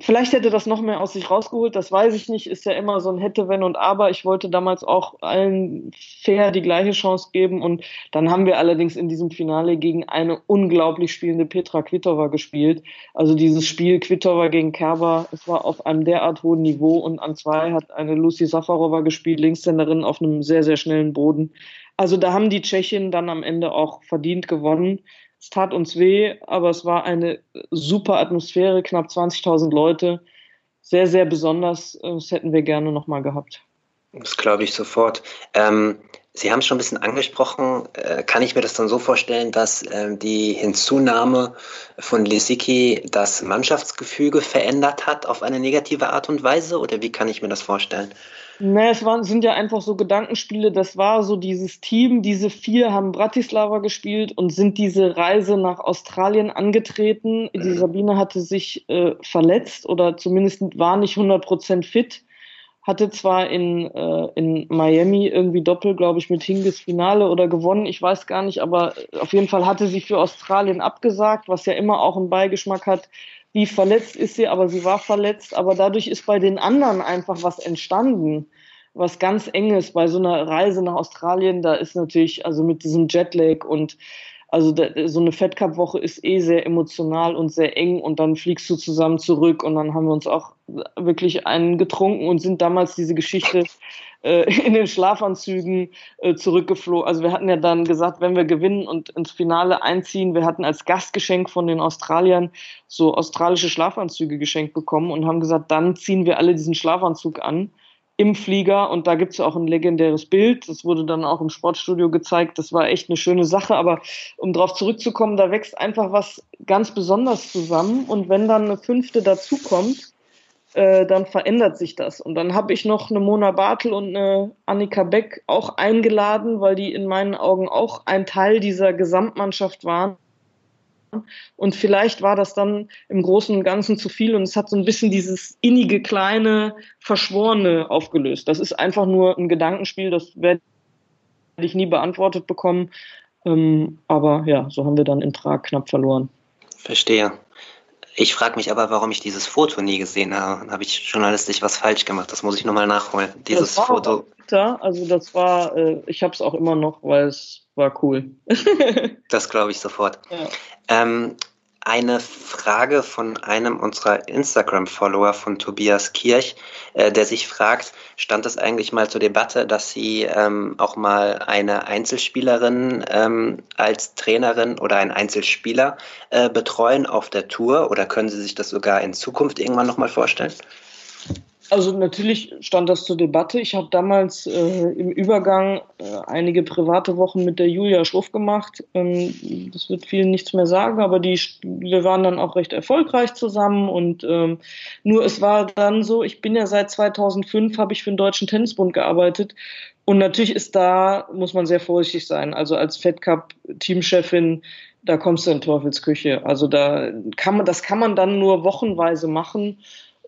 Vielleicht hätte das noch mehr aus sich rausgeholt, das weiß ich nicht, ist ja immer so ein hätte, wenn und aber. Ich wollte damals auch allen fair die gleiche Chance geben und dann haben wir allerdings in diesem Finale gegen eine unglaublich spielende Petra Kvitova gespielt. Also dieses Spiel Kvitova gegen Kerber, es war auf einem derart hohen Niveau und an zwei hat eine Lucy Safarova gespielt, Linkshänderin auf einem sehr, sehr schnellen Boden. Also da haben die Tschechinnen dann am Ende auch verdient gewonnen. Es tat uns weh, aber es war eine super Atmosphäre, knapp 20.000 Leute. Sehr, sehr besonders. Das hätten wir gerne nochmal gehabt. Das glaube ich sofort. Ähm, Sie haben es schon ein bisschen angesprochen. Äh, kann ich mir das dann so vorstellen, dass äh, die Hinzunahme von Lisicki das Mannschaftsgefüge verändert hat auf eine negative Art und Weise? Oder wie kann ich mir das vorstellen? Ne, es waren, sind ja einfach so Gedankenspiele. Das war so dieses Team, diese vier haben Bratislava gespielt und sind diese Reise nach Australien angetreten. Die mhm. Sabine hatte sich äh, verletzt oder zumindest war nicht 100% fit. Hatte zwar in, äh, in Miami irgendwie Doppel, glaube ich, mit Hingis Finale oder gewonnen, ich weiß gar nicht, aber auf jeden Fall hatte sie für Australien abgesagt, was ja immer auch einen Beigeschmack hat wie verletzt ist sie, aber sie war verletzt. Aber dadurch ist bei den anderen einfach was entstanden, was ganz enges bei so einer Reise nach Australien. Da ist natürlich, also mit diesem Jetlag und Also der, so eine Fed Cup Woche ist eh sehr emotional und sehr eng und dann fliegst du zusammen zurück und dann haben wir uns auch wirklich einen getrunken und sind damals diese Geschichte äh, in den Schlafanzügen äh, zurückgeflogen. Also wir hatten ja dann gesagt, wenn wir gewinnen und ins Finale einziehen, wir hatten als Gastgeschenk von den Australiern so australische Schlafanzüge geschenkt bekommen und haben gesagt, dann ziehen wir alle diesen Schlafanzug an im Flieger und da gibt es auch ein legendäres Bild. Das wurde dann auch im Sportstudio gezeigt. Das war echt eine schöne Sache. Aber um darauf zurückzukommen, da wächst einfach was ganz Besonderes zusammen. Und wenn dann eine fünfte dazukommt, äh, dann verändert sich das. Und dann habe ich noch eine Mona Bartel und eine Annika Beck auch eingeladen, weil die in meinen Augen auch ein Teil dieser Gesamtmannschaft waren. Und vielleicht war das dann im Großen und Ganzen zu viel und es hat so ein bisschen dieses innige, kleine, Verschworene aufgelöst. Das ist einfach nur ein Gedankenspiel, das werde ich nie beantwortet bekommen. Ähm, aber ja, so haben wir dann in Prag knapp verloren. Verstehe. Ich frage mich aber, warum ich dieses Foto nie gesehen habe. Habe ich journalistisch was falsch gemacht? Das muss ich nochmal nachholen. Dieses das Foto. Twitter, also das war, äh, ich habe es auch immer noch, weil es war cool. das glaube ich sofort. Ja. Ähm, eine Frage von einem unserer Instagram-Follower von Tobias Kirch, äh, der sich fragt, stand es eigentlich mal zur Debatte, dass Sie ähm, auch mal eine Einzelspielerin ähm, als Trainerin oder einen Einzelspieler äh, betreuen auf der Tour oder können Sie sich das sogar in Zukunft irgendwann nochmal vorstellen? Also natürlich stand das zur Debatte. Ich habe damals äh, im Übergang äh, einige private Wochen mit der Julia Schruff gemacht. Ähm, das wird vielen nichts mehr sagen, aber die, wir waren dann auch recht erfolgreich zusammen. Und ähm, nur es war dann so, ich bin ja seit 2005, habe ich für den Deutschen Tennisbund gearbeitet. Und natürlich ist da, muss man sehr vorsichtig sein. Also als Fed Cup Teamchefin da kommst du in Teufelsküche. Also da kann man, das kann man dann nur wochenweise machen.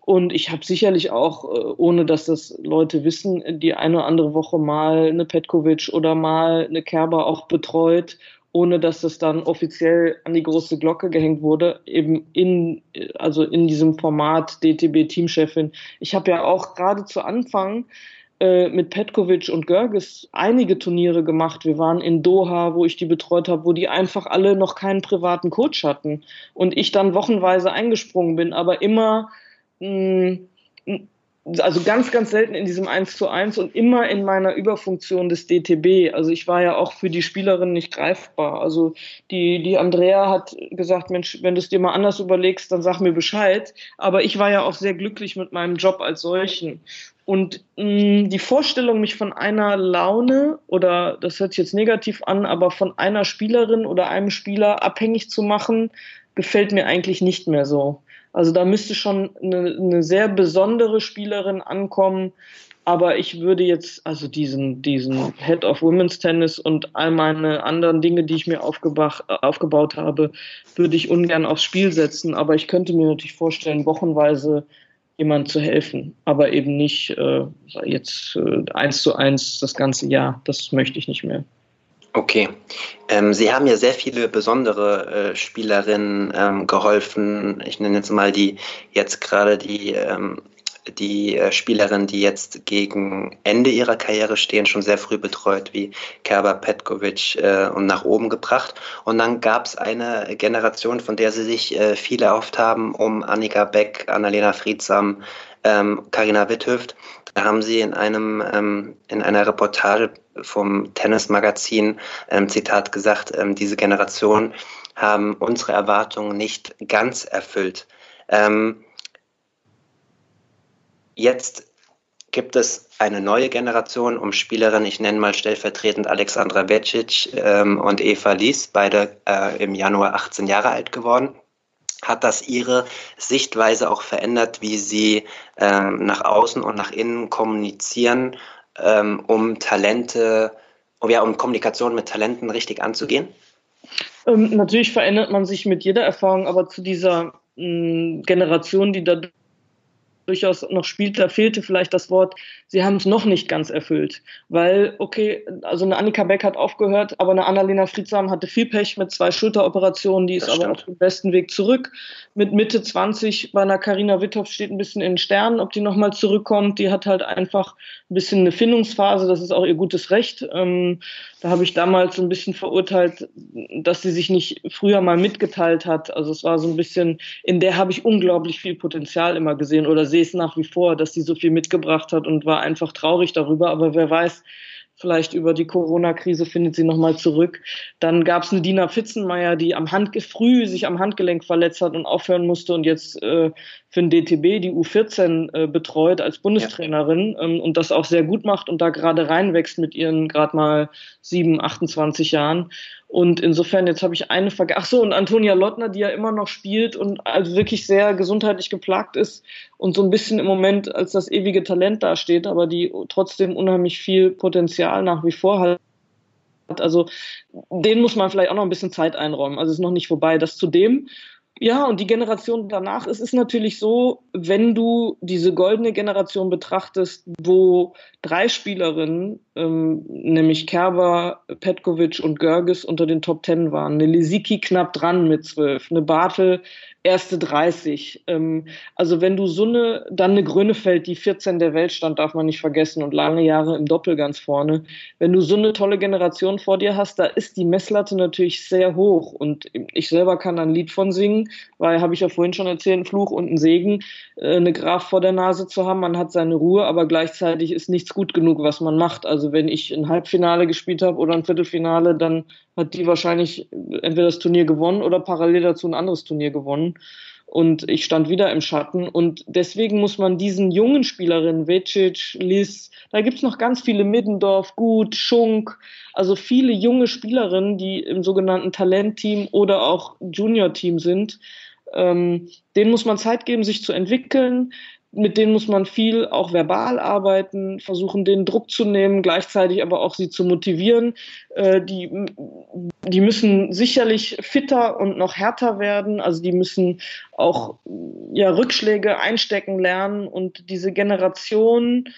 Und ich habe sicherlich auch, äh, ohne dass das Leute wissen, die eine oder andere Woche mal eine Petkovic oder mal eine Kerber auch betreut, ohne dass das dann offiziell an die große Glocke gehängt wurde, eben in, also in diesem Format DTB Teamchefin. Ich habe ja auch gerade zu Anfang äh, mit Petkovic und Görges einige Turniere gemacht. Wir waren in Doha, wo ich die betreut habe, wo die einfach alle noch keinen privaten Coach hatten und ich dann wochenweise eingesprungen bin, aber immer Mm, also ganz, ganz selten in diesem 1 zu 1 und immer in meiner Überfunktion des DTB. Also ich war ja auch für die Spielerin nicht greifbar. Also die, die Andrea hat gesagt, Mensch, wenn du es dir mal anders überlegst, dann sag mir Bescheid. Aber ich war ja auch sehr glücklich mit meinem Job als solchen. Und mh, mm, die Vorstellung, mich von einer Laune oder das hört sich jetzt negativ an, aber von einer Spielerin oder einem Spieler abhängig zu machen, gefällt mir eigentlich nicht mehr so. Also da müsste schon eine, eine sehr besondere Spielerin ankommen. Aber ich würde jetzt, also diesen, diesen Head of Women's Tennis und all meine anderen Dinge, die ich mir aufgebaut habe, würde ich ungern aufs Spiel setzen. Aber ich könnte mir natürlich vorstellen, wochenweise jemand zu helfen. Aber eben nicht äh, jetzt äh, eins zu eins das ganze Jahr. Das möchte ich nicht mehr. Okay. Ähm, Sie haben ja sehr viele besondere äh, Spielerinnen ähm, geholfen. Ich nenne jetzt mal die jetzt gerade die, ähm, die äh, Spielerinnen, die jetzt gegen Ende ihrer Karriere stehen, schon sehr früh betreut, wie Kerber Petkovic äh, und nach oben gebracht. Und dann gab es eine Generation, von der Sie sich äh, viele erhofft haben, um Annika Beck, Annalena Friedsam, Karina ähm, Witthöft. Da haben Sie in einem ähm, in einer Reportage vom Tennismagazin ähm, Zitat gesagt, ähm, diese Generation haben unsere Erwartungen nicht ganz erfüllt. Ähm, jetzt gibt es eine neue Generation um Spielerinnen, ich nenne mal stellvertretend Alexandra Vecic ähm, und Eva Lies, beide äh, im Januar 18 Jahre alt geworden. Hat das Ihre Sichtweise auch verändert, wie Sie ähm, nach außen und nach innen kommunizieren ähm, um Talente, um, ja, um Kommunikation mit Talenten richtig anzugehen? Ähm, natürlich verändert man sich mit jeder Erfahrung, aber zu dieser mh, mm, Generation, die da durchaus noch spielt, da fehlte vielleicht das Wort, sie haben es noch nicht ganz erfüllt. Weil, okay, also eine Annika Beck hat aufgehört, aber eine Annalena Friedsam hatte viel Pech mit zwei Schulteroperationen, die ist aber auf dem besten Weg zurück. Mit Mitte 20 bei einer Carina Witthoff steht ein bisschen in den Sternen, ob die nochmal zurückkommt. Die hat halt einfach ein bisschen eine Findungsphase, das ist auch ihr gutes Recht. Ähm, da habe ich damals so ein bisschen verurteilt, dass sie sich nicht früher mal mitgeteilt hat. Also es war so ein bisschen, in der habe ich unglaublich viel Potenzial immer gesehen oder sehe es nach wie vor, dass sie so viel mitgebracht hat und war einfach traurig darüber. Aber wer weiß, vielleicht über die Corona-Krise findet sie nochmal zurück. Dann gab es eine Dina Fitzenmeier, die am Hand früh sich am Handgelenk verletzt hat und aufhören musste und jetzt äh, für den DTB die U14 äh, betreut als Bundestrainerin ja. ähm, und das auch sehr gut macht und da gerade reinwächst mit ihren gerade mal 7, 28 Jahren. Und insofern, jetzt habe ich eine vergessen. Ach so, und Antonia Lottner, die ja immer noch spielt und also wirklich sehr gesundheitlich geplagt ist und so ein bisschen im Moment als das ewige Talent dasteht, aber die trotzdem unheimlich viel Potenzial nach wie vor hat. Also den muss man vielleicht auch noch ein bisschen Zeit einräumen. Also es ist noch nicht vorbei. Das zudem. Ja, und die Generation danach, es ist natürlich so, wenn du diese goldene Generation betrachtest, wo drei Spielerinnen, ähm, nämlich Kerber, Petkovic und Görges unter den Top Ten waren, eine Lisicki knapp dran mit zwölf, eine Bartel erste 30. Ähm, also wenn du so eine, dann eine Grönefeld, die 14 der Welt stand, darf man nicht vergessen und lange Jahre im Doppel ganz vorne. Wenn du so eine tolle Generation vor dir hast, da ist die Messlatte natürlich sehr hoch und ich selber kann ein Lied von singen, weil habe ich ja vorhin schon erzählt, ein Fluch und ein Segen, äh, eine Graf vor der Nase zu haben. Man hat seine Ruhe, aber gleichzeitig ist nichts gut genug, was man macht. Also wenn ich ein Halbfinale gespielt habe oder ein Viertelfinale, dann hat die wahrscheinlich entweder das Turnier gewonnen oder parallel dazu ein anderes Turnier gewonnen. Und ich stand wieder im Schatten. Und deswegen muss man diesen jungen Spielerinnen, Vecic, Liz, da gibt's noch ganz viele, Middendorf, Gut, Schunk, also viele junge Spielerinnen, die im sogenannten Talentteam oder auch Junior-Team sind. Ähm, denen muss man Zeit geben, sich zu entwickeln mit denen muss man viel auch verbal arbeiten, versuchen, den Druck zu nehmen, gleichzeitig aber auch sie zu motivieren. Äh, die, die müssen sicherlich fitter und noch härter werden. Also die müssen auch ja, Rückschläge einstecken lernen und diese Generation,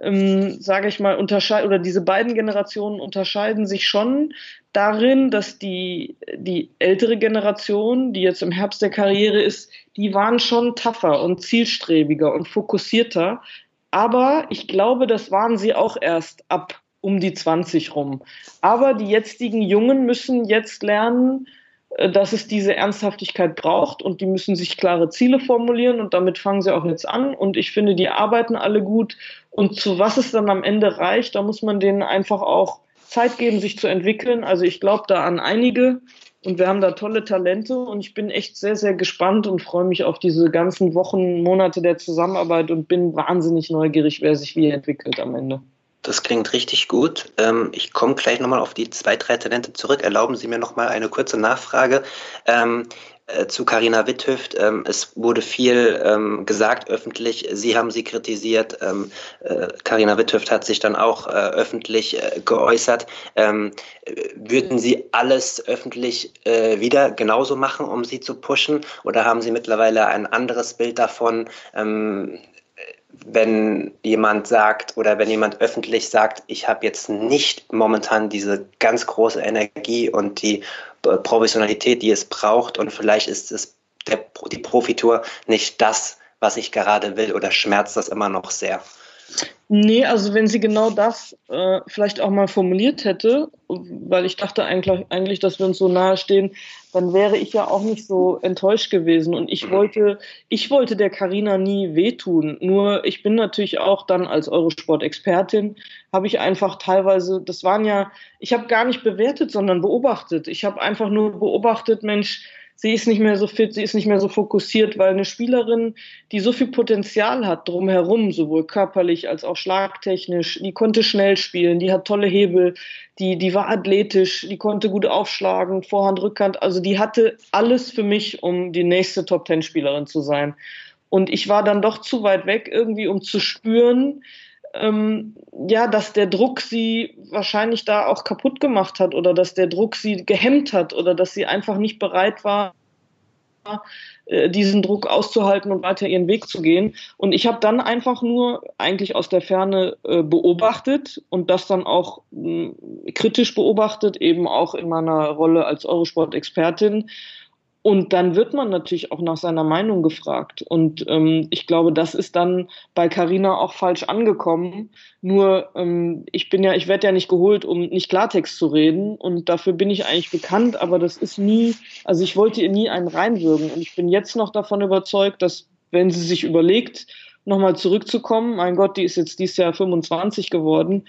ähm, sage ich mal, unterscheiden oder diese beiden Generationen unterscheiden sich schon darin, dass die, die ältere Generation, die jetzt im Herbst der Karriere ist, die waren schon tougher und zielstrebiger und fokussierter. Aber ich glaube, das waren sie auch erst ab um die 20 rum. Aber die jetzigen Jungen müssen jetzt lernen, äh, dass es diese Ernsthaftigkeit braucht und die müssen sich klare Ziele formulieren und damit fangen sie auch jetzt an und ich finde, die arbeiten alle gut und zu was es dann am Ende reicht, da muss man denen einfach auch Zeit geben, sich zu entwickeln. Also ich glaube da an einige und wir haben da tolle Talente und ich bin echt sehr, sehr gespannt und freue mich auf diese ganzen Wochen, Monate der Zusammenarbeit und bin wahnsinnig neugierig, wer sich wie entwickelt am Ende. Das klingt richtig gut. Ähm, ich komme gleich nochmal auf die zwei, drei Talente zurück. Erlauben Sie mir nochmal eine kurze Nachfrage. Ähm, äh, zu Karina Witthöft. Ähm, es wurde viel ähm, gesagt öffentlich. Sie haben sie kritisiert. Ähm, äh, Karina Witthöft hat sich dann auch äh, öffentlich äh, geäußert. Ähm, würden Sie alles öffentlich äh, wieder genauso machen, um sie zu pushen? Oder haben Sie mittlerweile ein anderes Bild davon? Wenn jemand sagt oder wenn jemand öffentlich sagt, ich habe jetzt nicht momentan diese ganz große Energie und die Professionalität, die es braucht und vielleicht ist es der, die Profitour nicht das, was ich gerade will oder schmerzt das immer noch sehr? Nee, also wenn sie genau das äh, vielleicht auch mal formuliert hätte, weil ich dachte eigentlich, eigentlich, dass wir uns so nahe stehen, dann wäre ich ja auch nicht so enttäuscht gewesen. Und ich wollte, ich wollte der Karina nie wehtun. Nur ich bin natürlich auch dann als Eurosport-Expertin, habe ich einfach teilweise, das waren ja, ich habe gar nicht bewertet, sondern beobachtet. Ich habe einfach nur beobachtet, Mensch, sie ist nicht mehr so fit, sie ist nicht mehr so fokussiert, weil eine Spielerin, die so viel Potenzial hat drumherum, sowohl körperlich als auch schlagtechnisch, die konnte schnell spielen, die hat tolle Hebel, die, die war athletisch, die konnte gut aufschlagen, Vorhand, Rückhand, also die hatte alles für mich, um die nächste Top-Ten-Spielerin zu sein. Und ich war dann doch zu weit weg irgendwie, um zu spüren, ähm, ja, dass der Druck sie wahrscheinlich da auch kaputt gemacht hat oder dass der Druck sie gehemmt hat oder dass sie einfach nicht bereit war, äh, diesen Druck auszuhalten und weiter ihren Weg zu gehen. Und ich habe dann einfach nur eigentlich aus der Ferne äh, beobachtet und das dann auch mh, kritisch beobachtet, eben auch in meiner Rolle als Eurosport-Expertin und dann wird man natürlich auch nach seiner Meinung gefragt. Und ähm, ich glaube, das ist dann bei Carina auch falsch angekommen. Nur ähm, ich bin ja, ich werde ja nicht geholt, um nicht Klartext zu reden. Und dafür bin ich eigentlich bekannt, aber das ist nie, also ich wollte ihr nie einen reinwürgen. Und ich bin jetzt noch davon überzeugt, dass wenn sie sich überlegt, nochmal zurückzukommen, mein Gott, die ist jetzt dieses Jahr 25 geworden,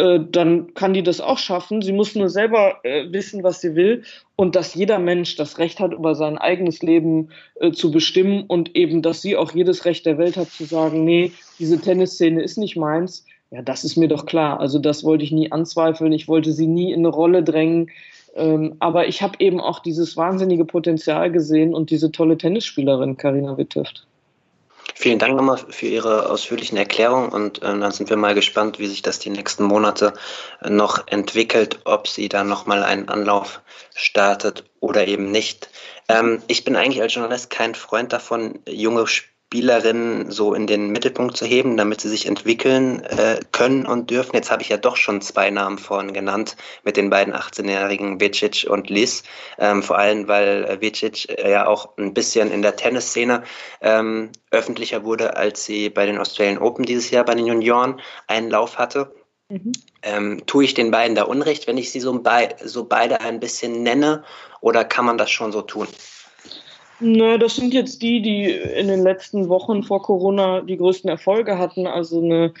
äh, dann kann die das auch schaffen. Sie muss nur selber äh, wissen, was sie will und dass jeder Mensch das Recht hat, über sein eigenes Leben äh, zu bestimmen und eben, dass sie auch jedes Recht der Welt hat zu sagen, nee, diese Tennisszene ist nicht meins. Ja, das ist mir doch klar. Also das wollte ich nie anzweifeln. Ich wollte sie nie in eine Rolle drängen. Ähm, aber ich habe eben auch dieses wahnsinnige Potenzial gesehen und diese tolle Tennisspielerin, Karina Witthöft. Vielen Dank nochmal für Ihre ausführlichen Erklärungen und äh, dann sind wir mal gespannt, wie sich das die nächsten Monate äh, noch entwickelt, ob sie da nochmal einen Anlauf startet oder eben nicht. Ähm, ich bin eigentlich als Journalist kein Freund davon, junge Spieler Spielerinnen so in den Mittelpunkt zu heben, damit sie sich entwickeln äh, können und dürfen. Jetzt habe ich ja doch schon zwei Namen vorhin genannt mit den beiden 18-jährigen Vicic und Liz. Ähm, vor allem, weil äh, Vicic äh, ja auch ein bisschen in der Tennisszene ähm, öffentlicher wurde, als sie bei den Australian Open dieses Jahr bei den Junioren einen Lauf hatte. Mhm. Ähm, tue ich den beiden da Unrecht, wenn ich sie so, bei, so beide ein bisschen nenne, oder kann man das schon so tun? Na, das sind jetzt die, die in den letzten Wochen vor Corona die größten Erfolge hatten. Also eine,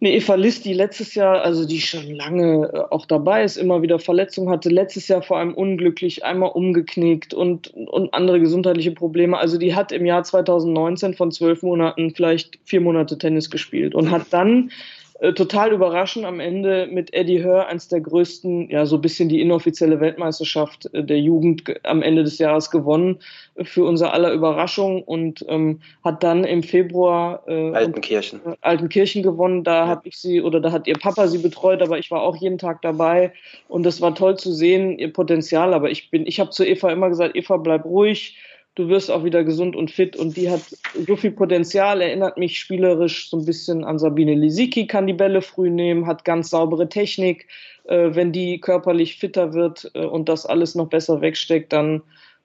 eine Eva List, die letztes Jahr, also die schon lange äh, auch dabei ist, immer wieder Verletzungen hatte, letztes Jahr vor allem unglücklich, einmal umgeknickt und, und andere gesundheitliche Probleme. Also die hat im Jahr 2019 von zwölf Monaten vielleicht vier Monate Tennis gespielt und hat dann äh, total überraschend am Ende mit Eddie Hör eins der größten, ja, so ein bisschen die inoffizielle Weltmeisterschaft äh, der Jugend am Ende des Jahres gewonnen, äh, für unser aller Überraschung und ähm, hat dann im Februar äh, Altenkirchen. Äh, Altenkirchen gewonnen. Da ja. habe ich sie oder da hat ihr Papa sie betreut, aber ich war auch jeden Tag dabei und das war toll zu sehen, ihr Potenzial. Aber ich bin, ich habe zu Eva immer gesagt, Eva, bleib ruhig du wirst auch wieder gesund und fit und die hat so viel Potenzial, erinnert mich spielerisch so ein bisschen an Sabine Lisicki, kann die Bälle früh nehmen, hat ganz saubere Technik. Äh, wenn die körperlich fitter wird äh, und das alles noch besser wegsteckt, dann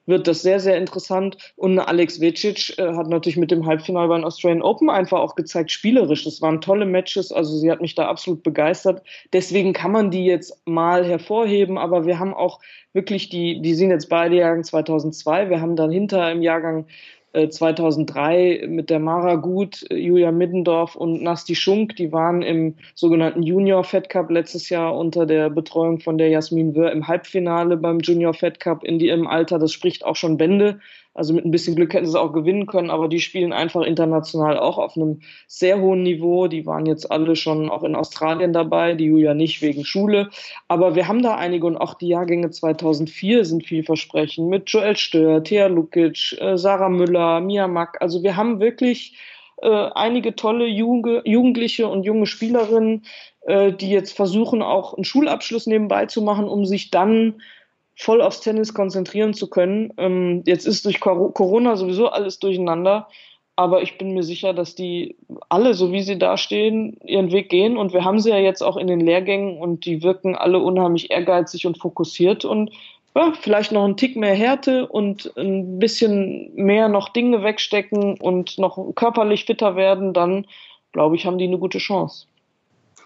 wird das sehr, sehr interessant. Und Alex Vecic äh, hat natürlich mit dem Halbfinale beim Australian Open einfach auch gezeigt, spielerisch. Das waren tolle Matches, also sie hat mich da absolut begeistert. Deswegen kann man die jetzt mal hervorheben, aber wir haben auch wirklich die, die sind jetzt beide Jahrgang 2002. Wir haben dann hinter im Jahrgang 2003 äh, mit der Mara Gut, äh, Julia Middendorf und Nasti Schunk, die waren im sogenannten Junior Fed Cup letztes Jahr unter der Betreuung von der Jasmin Wörr im Halbfinale beim Junior Fed Cup in die, im Alter. Das spricht auch schon Bände. Also mit ein bisschen Glück hätten sie es auch gewinnen können, aber die spielen einfach international auch auf einem sehr hohen Niveau. Die waren jetzt alle schon auch in Australien dabei, die Julia nicht wegen Schule. Aber wir haben da einige und auch die Jahrgänge 2004 sind vielversprechend mit Joel Stör, Thea Lukic, äh, Sarah Müller, Mia Mack. Also wir haben wirklich äh, einige tolle Jugendliche und junge Spielerinnen, äh, die jetzt versuchen, auch einen Schulabschluss nebenbei zu machen, um sich dann voll aufs Tennis konzentrieren zu können. Ähm, jetzt ist durch Corona sowieso alles durcheinander, aber ich bin mir sicher, dass die alle, so wie sie da stehen, ihren Weg gehen. Und wir haben sie ja jetzt auch in den Lehrgängen und die wirken alle unheimlich ehrgeizig und fokussiert und ja, vielleicht noch einen Tick mehr Härte und ein bisschen mehr noch Dinge wegstecken und noch körperlich fitter werden, dann glaube ich, haben die eine gute Chance.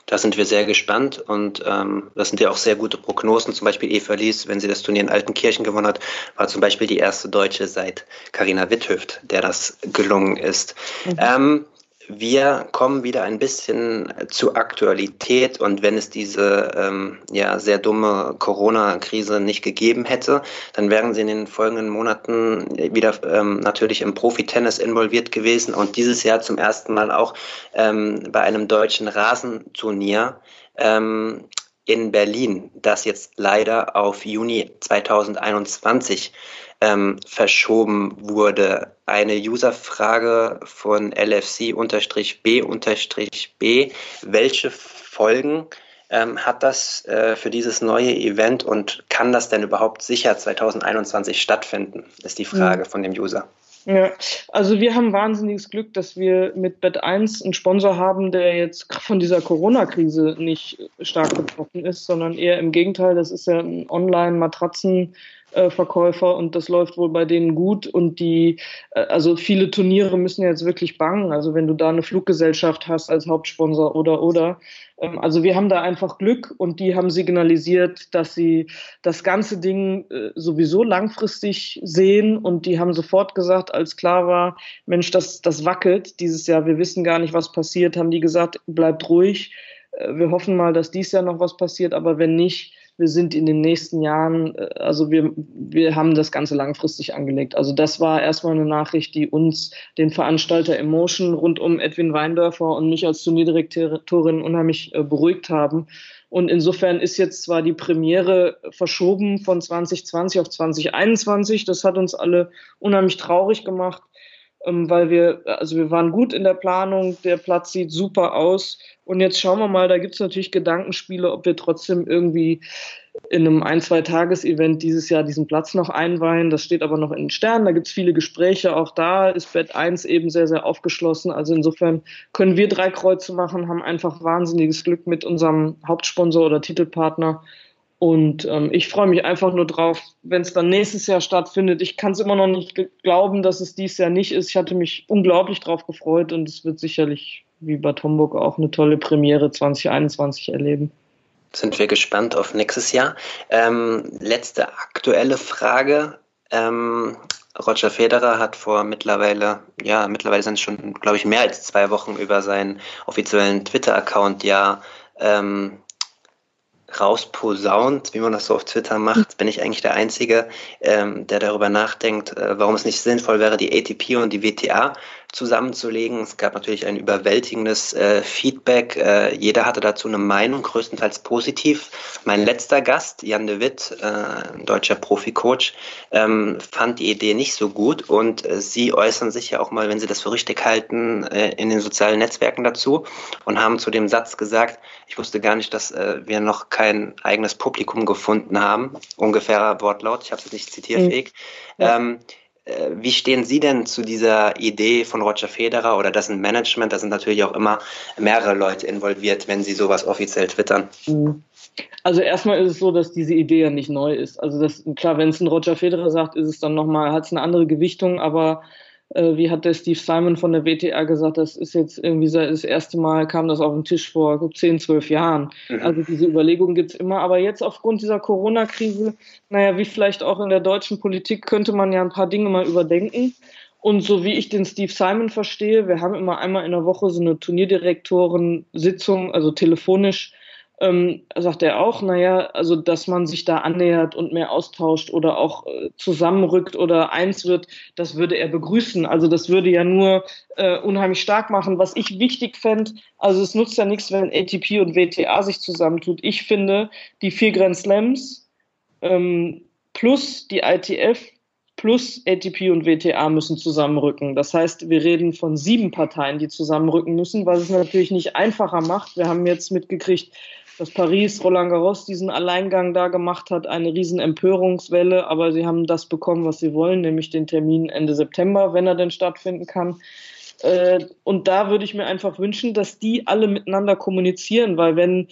Da sind wir sehr gespannt und ähm, das sind ja auch sehr gute Prognosen. Zum Beispiel Eva Lies, wenn sie das Turnier in Altenkirchen gewonnen hat, war zum Beispiel die erste Deutsche seit Karina Witthöft, der das gelungen ist. Mhm. Ähm, wir kommen wieder ein bisschen zur Aktualität und wenn es diese ähm, ja, sehr dumme Corona-Krise nicht gegeben hätte, dann wären sie in den folgenden Monaten wieder ähm, natürlich im Profi-Tennis involviert gewesen und dieses Jahr zum ersten Mal auch ähm, bei einem deutschen Rasenturnier ähm, in Berlin, das jetzt leider auf Juni 2021 ähm, verschoben wurde. Eine Userfrage von LFC-B-B. Welche Folgen ähm, hat das äh, für dieses neue Event und kann das denn überhaupt sicher 2021 stattfinden, ist die Frage mhm. von dem User. Ja, also wir haben wahnsinniges Glück, dass wir mit Bet1 einen Sponsor haben, der jetzt von dieser Corona-Krise nicht stark betroffen ist, sondern eher im Gegenteil, das ist ja ein Online-Matratzen- Verkäufer und das läuft wohl bei denen gut und die, äh, also viele Turniere müssen jetzt wirklich bangen. Also wenn du da eine Fluggesellschaft hast als Hauptsponsor oder oder. Ähm, also wir haben da einfach Glück und die haben signalisiert, dass sie das ganze Ding äh, sowieso langfristig sehen und die haben sofort gesagt, als klar war, Mensch, das, das wackelt dieses Jahr, wir wissen gar nicht, was passiert, haben die gesagt, bleibt ruhig. Äh, wir hoffen mal, dass dies Jahr noch was passiert, aber wenn nicht, wir sind in den nächsten Jahren, äh, also wir, wir haben das Ganze langfristig angelegt. Also das war erstmal eine Nachricht, die uns, den Veranstalter Emotion rund um Edwin Weindörfer und mich als Turnierdirektorin unheimlich äh, beruhigt haben. Und insofern ist jetzt zwar die Premiere verschoben von 2020 auf 2021. Das hat uns alle unheimlich traurig gemacht, weil wir, also wir waren gut in der Planung, der Platz sieht super aus. Und jetzt schauen wir mal, da gibt es natürlich Gedankenspiele, ob wir trotzdem irgendwie in einem ein-, zwei-Tages-Event dieses Jahr diesen Platz noch einweihen. Das steht aber noch in den Sternen. Da gibt es viele Gespräche. Auch da ist Bett 1 eben sehr, sehr aufgeschlossen. Also insofern können wir drei Kreuze machen, haben einfach wahnsinniges Glück mit unserem Hauptsponsor oder Titelpartner. Und ähm, ich freue mich einfach nur drauf, wenn es dann nächstes Jahr stattfindet. Ich kann es immer noch nicht glauben, dass es dieses Jahr nicht ist. Ich hatte mich unglaublich drauf gefreut und es wird sicherlich wie Bad Homburg auch eine tolle Premiere 2021 erleben. Sind wir gespannt auf nächstes Jahr. Ähm, letzte aktuelle Frage. Ähm, Roger Federer hat vor mittlerweile, ja, mittlerweile sind es schon, glaube ich, mehr als zwei Wochen über seinen offiziellen Twitter-Account ja ähm, rausposaunt, wie man das so auf Twitter macht, bin ich eigentlich der Einzige, ähm, der darüber nachdenkt, äh, warum es nicht sinnvoll wäre, die ATP und die WTA zusammenzulegen. Es gab natürlich ein überwältigendes äh, Feedback. Äh, jeder hatte dazu eine Meinung, größtenteils positiv. Mein letzter Gast, Jan de Witt, äh, deutscher Profi-Coach, ähm, fand die Idee nicht so gut und äh, Sie äußern sich ja auch mal, wenn Sie das für richtig halten, äh, in den sozialen Netzwerken dazu und haben zu dem Satz gesagt, ich wusste gar nicht, dass äh, wir noch kein eigenes Publikum gefunden haben. Ungefährer Wortlaut, ich habe es nicht zitierfähig. Mhm. Ja. Ähm, äh, wie stehen Sie denn zu dieser Idee von Roger Federer oder dessen Management? Da sind natürlich auch immer mehrere Leute involviert, wenn Sie sowas offiziell twittern. Mhm. Also erstmal ist es so, dass diese Idee ja nicht neu ist. Also das, klar, wenn es ein Roger Federer sagt, ist es dann nochmal, hat es eine andere Gewichtung, aber äh, wie hat der Steve Simon von der WTR gesagt, das ist jetzt irgendwie das erste Mal, kam das auf den Tisch vor 10, 12 Jahren. Mhm. Also diese Überlegungen gibt es immer. Aber jetzt aufgrund dieser Corona-Krise, naja, wie vielleicht auch in der deutschen Politik, könnte man ja ein paar Dinge mal überdenken. Und so wie ich den Steve Simon verstehe, wir haben immer einmal in der Woche so eine Turnierdirektoren-Sitzung, also telefonisch ähm, sagt er auch, naja, also dass man sich da annähert und mehr austauscht oder auch äh, zusammenrückt oder eins wird, das würde er begrüßen. Also das würde ja nur äh, unheimlich stark machen. Was ich wichtig fände, also es nutzt ja nichts, wenn ATP und WTA sich zusammentut. Ich finde, die vier Grand Slams ähm, plus die ITF plus ATP und WTA müssen zusammenrücken. Das heißt, wir reden von sieben Parteien, die zusammenrücken müssen, was es natürlich nicht einfacher macht. Wir haben jetzt mitgekriegt, dass Paris Roland Garros diesen Alleingang da gemacht hat, eine riesen Empörungswelle, aber sie haben das bekommen, was sie wollen, nämlich den Termin Ende September, wenn er denn stattfinden kann. Äh, und da würde ich mir einfach wünschen, dass die alle miteinander kommunizieren, weil wenn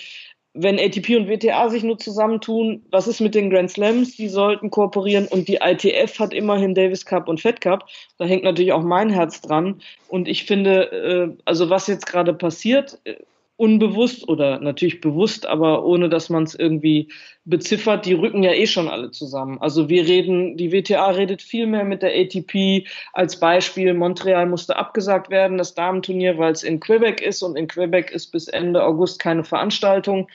wenn ATP und WTA sich nur zusammentun, was ist mit den Grand Slams? Die sollten kooperieren und die ITF hat immerhin Davis Cup und Fed Cup. Da hängt natürlich auch mein Herz dran. Und ich finde, äh, also was jetzt gerade passiert, äh, unbewusst oder natürlich bewusst, aber ohne dass man es irgendwie beziffert, die rücken ja eh schon alle zusammen. Also wir reden, die WTA redet viel mehr mit der ATP. Als Beispiel, Montreal musste abgesagt werden, das Damenturnier, weil es in Quebec ist und in Quebec ist bis Ende August keine Veranstaltung.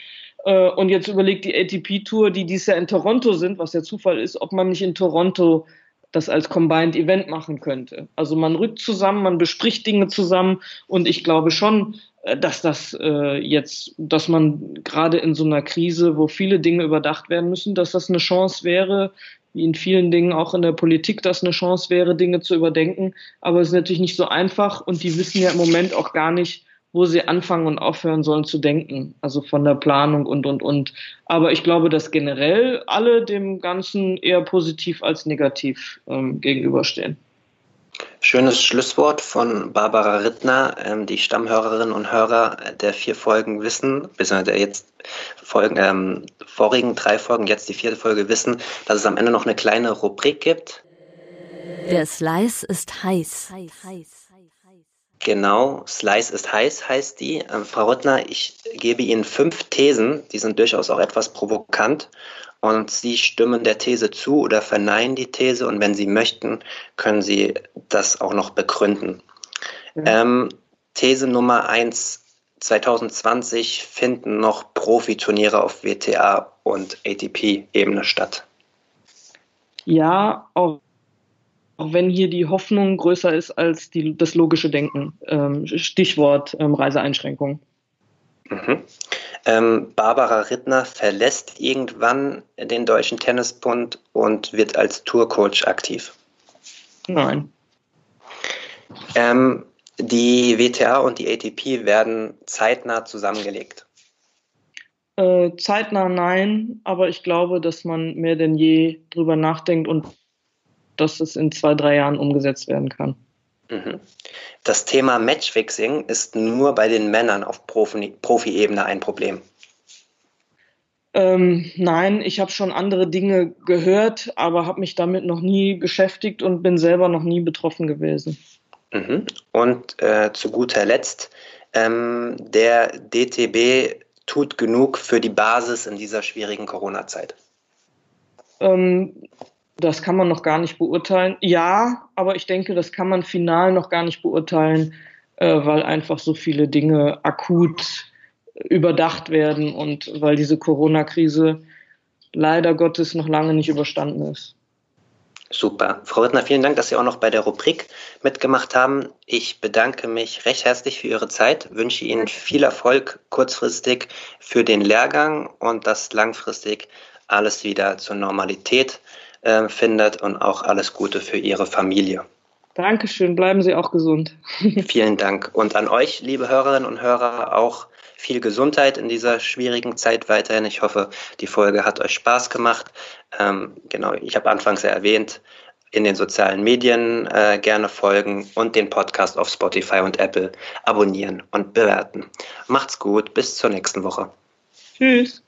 Äh, und jetzt überlegt die ATP-Tour, die dies Jahr in Toronto sind, was ja Zufall ist, ob man nicht in Toronto das als Combined Event machen könnte. Also man rückt zusammen, man bespricht Dinge zusammen und ich glaube schon, dass das äh, jetzt, dass man gerade in so einer Krise, wo viele Dinge überdacht werden müssen, dass das eine Chance wäre, wie in vielen Dingen auch in der Politik, dass eine Chance wäre, Dinge zu überdenken. Aber es ist natürlich nicht so einfach und die wissen ja im Moment auch gar nicht, wo sie anfangen und aufhören sollen zu denken, also von der Planung und, und, und. Aber ich glaube, dass generell alle dem Ganzen eher positiv als negativ ähm, gegenüberstehen. Schönes Schlusswort von Barbara Rittner. Ähm, die Stammhörerinnen und Hörer der vier Folgen wissen, beziehungsweise der jetzt Folgen, ähm, vorigen drei Folgen, jetzt die vierte Folge wissen, dass es am Ende noch eine kleine Rubrik gibt. Der Slice ist heiß. Genau, Slice ist heiß heißt die. Ähm, Frau Rittner, ich gebe Ihnen fünf Thesen, die sind durchaus auch etwas provokant und Sie stimmen der These zu oder verneinen die These und wenn Sie möchten, können Sie das auch noch begründen. Ja. Ähm, These Nummer eins: 2020 finden noch Profiturniere auf WTA und ATP-Ebene statt. Ja, auch, auch, wenn hier die Hoffnung größer ist als die, das logische Denken. Ähm, Stichwort ähm, Reiseeinschränkungen. Mhm. Ähm, Barbara Rittner verlässt irgendwann den Deutschen Tennisbund und wird als Tourcoach aktiv. Nein. Ähm, die WTA und die ATP werden zeitnah zusammengelegt. Äh, zeitnah nein, aber ich glaube, dass man mehr denn je drüber nachdenkt und dass es in zwei, drei Jahren umgesetzt werden kann. Mhm. Das Thema Matchfixing ist nur bei den Männern auf Profi-Ebene ein Problem. Ähm, nein, ich habe schon andere Dinge gehört, aber habe mich damit noch nie beschäftigt und bin selber noch nie betroffen gewesen. Mhm. Und äh, zu guter Letzt, ähm, der DTB tut genug für die Basis in dieser schwierigen Corona-Zeit. Ähm, das kann man noch gar nicht beurteilen. Ja, aber ich denke, das kann man final noch gar nicht beurteilen, äh, weil einfach so viele Dinge akut überdacht werden und weil diese Corona-Krise leider Gottes noch lange nicht überstanden ist. Super. Frau Rittner, vielen Dank, dass Sie auch noch bei der Rubrik mitgemacht haben. Ich bedanke mich recht herzlich für Ihre Zeit, wünsche Ihnen viel Erfolg kurzfristig für den Lehrgang und dass langfristig alles wieder zur Normalität äh, findet und auch alles Gute für Ihre Familie. Dankeschön, bleiben Sie auch gesund. Vielen Dank. Und an euch, liebe Hörerinnen und Hörer, auch viel Gesundheit in dieser schwierigen Zeit weiterhin. Ich hoffe, die Folge hat euch Spaß gemacht. Ähm, genau, ich habe anfangs ja erwähnt, in den sozialen Medien äh, gerne folgen und den Podcast auf Spotify und Apple abonnieren und bewerten. Macht's gut, bis zur nächsten Woche. Tschüss.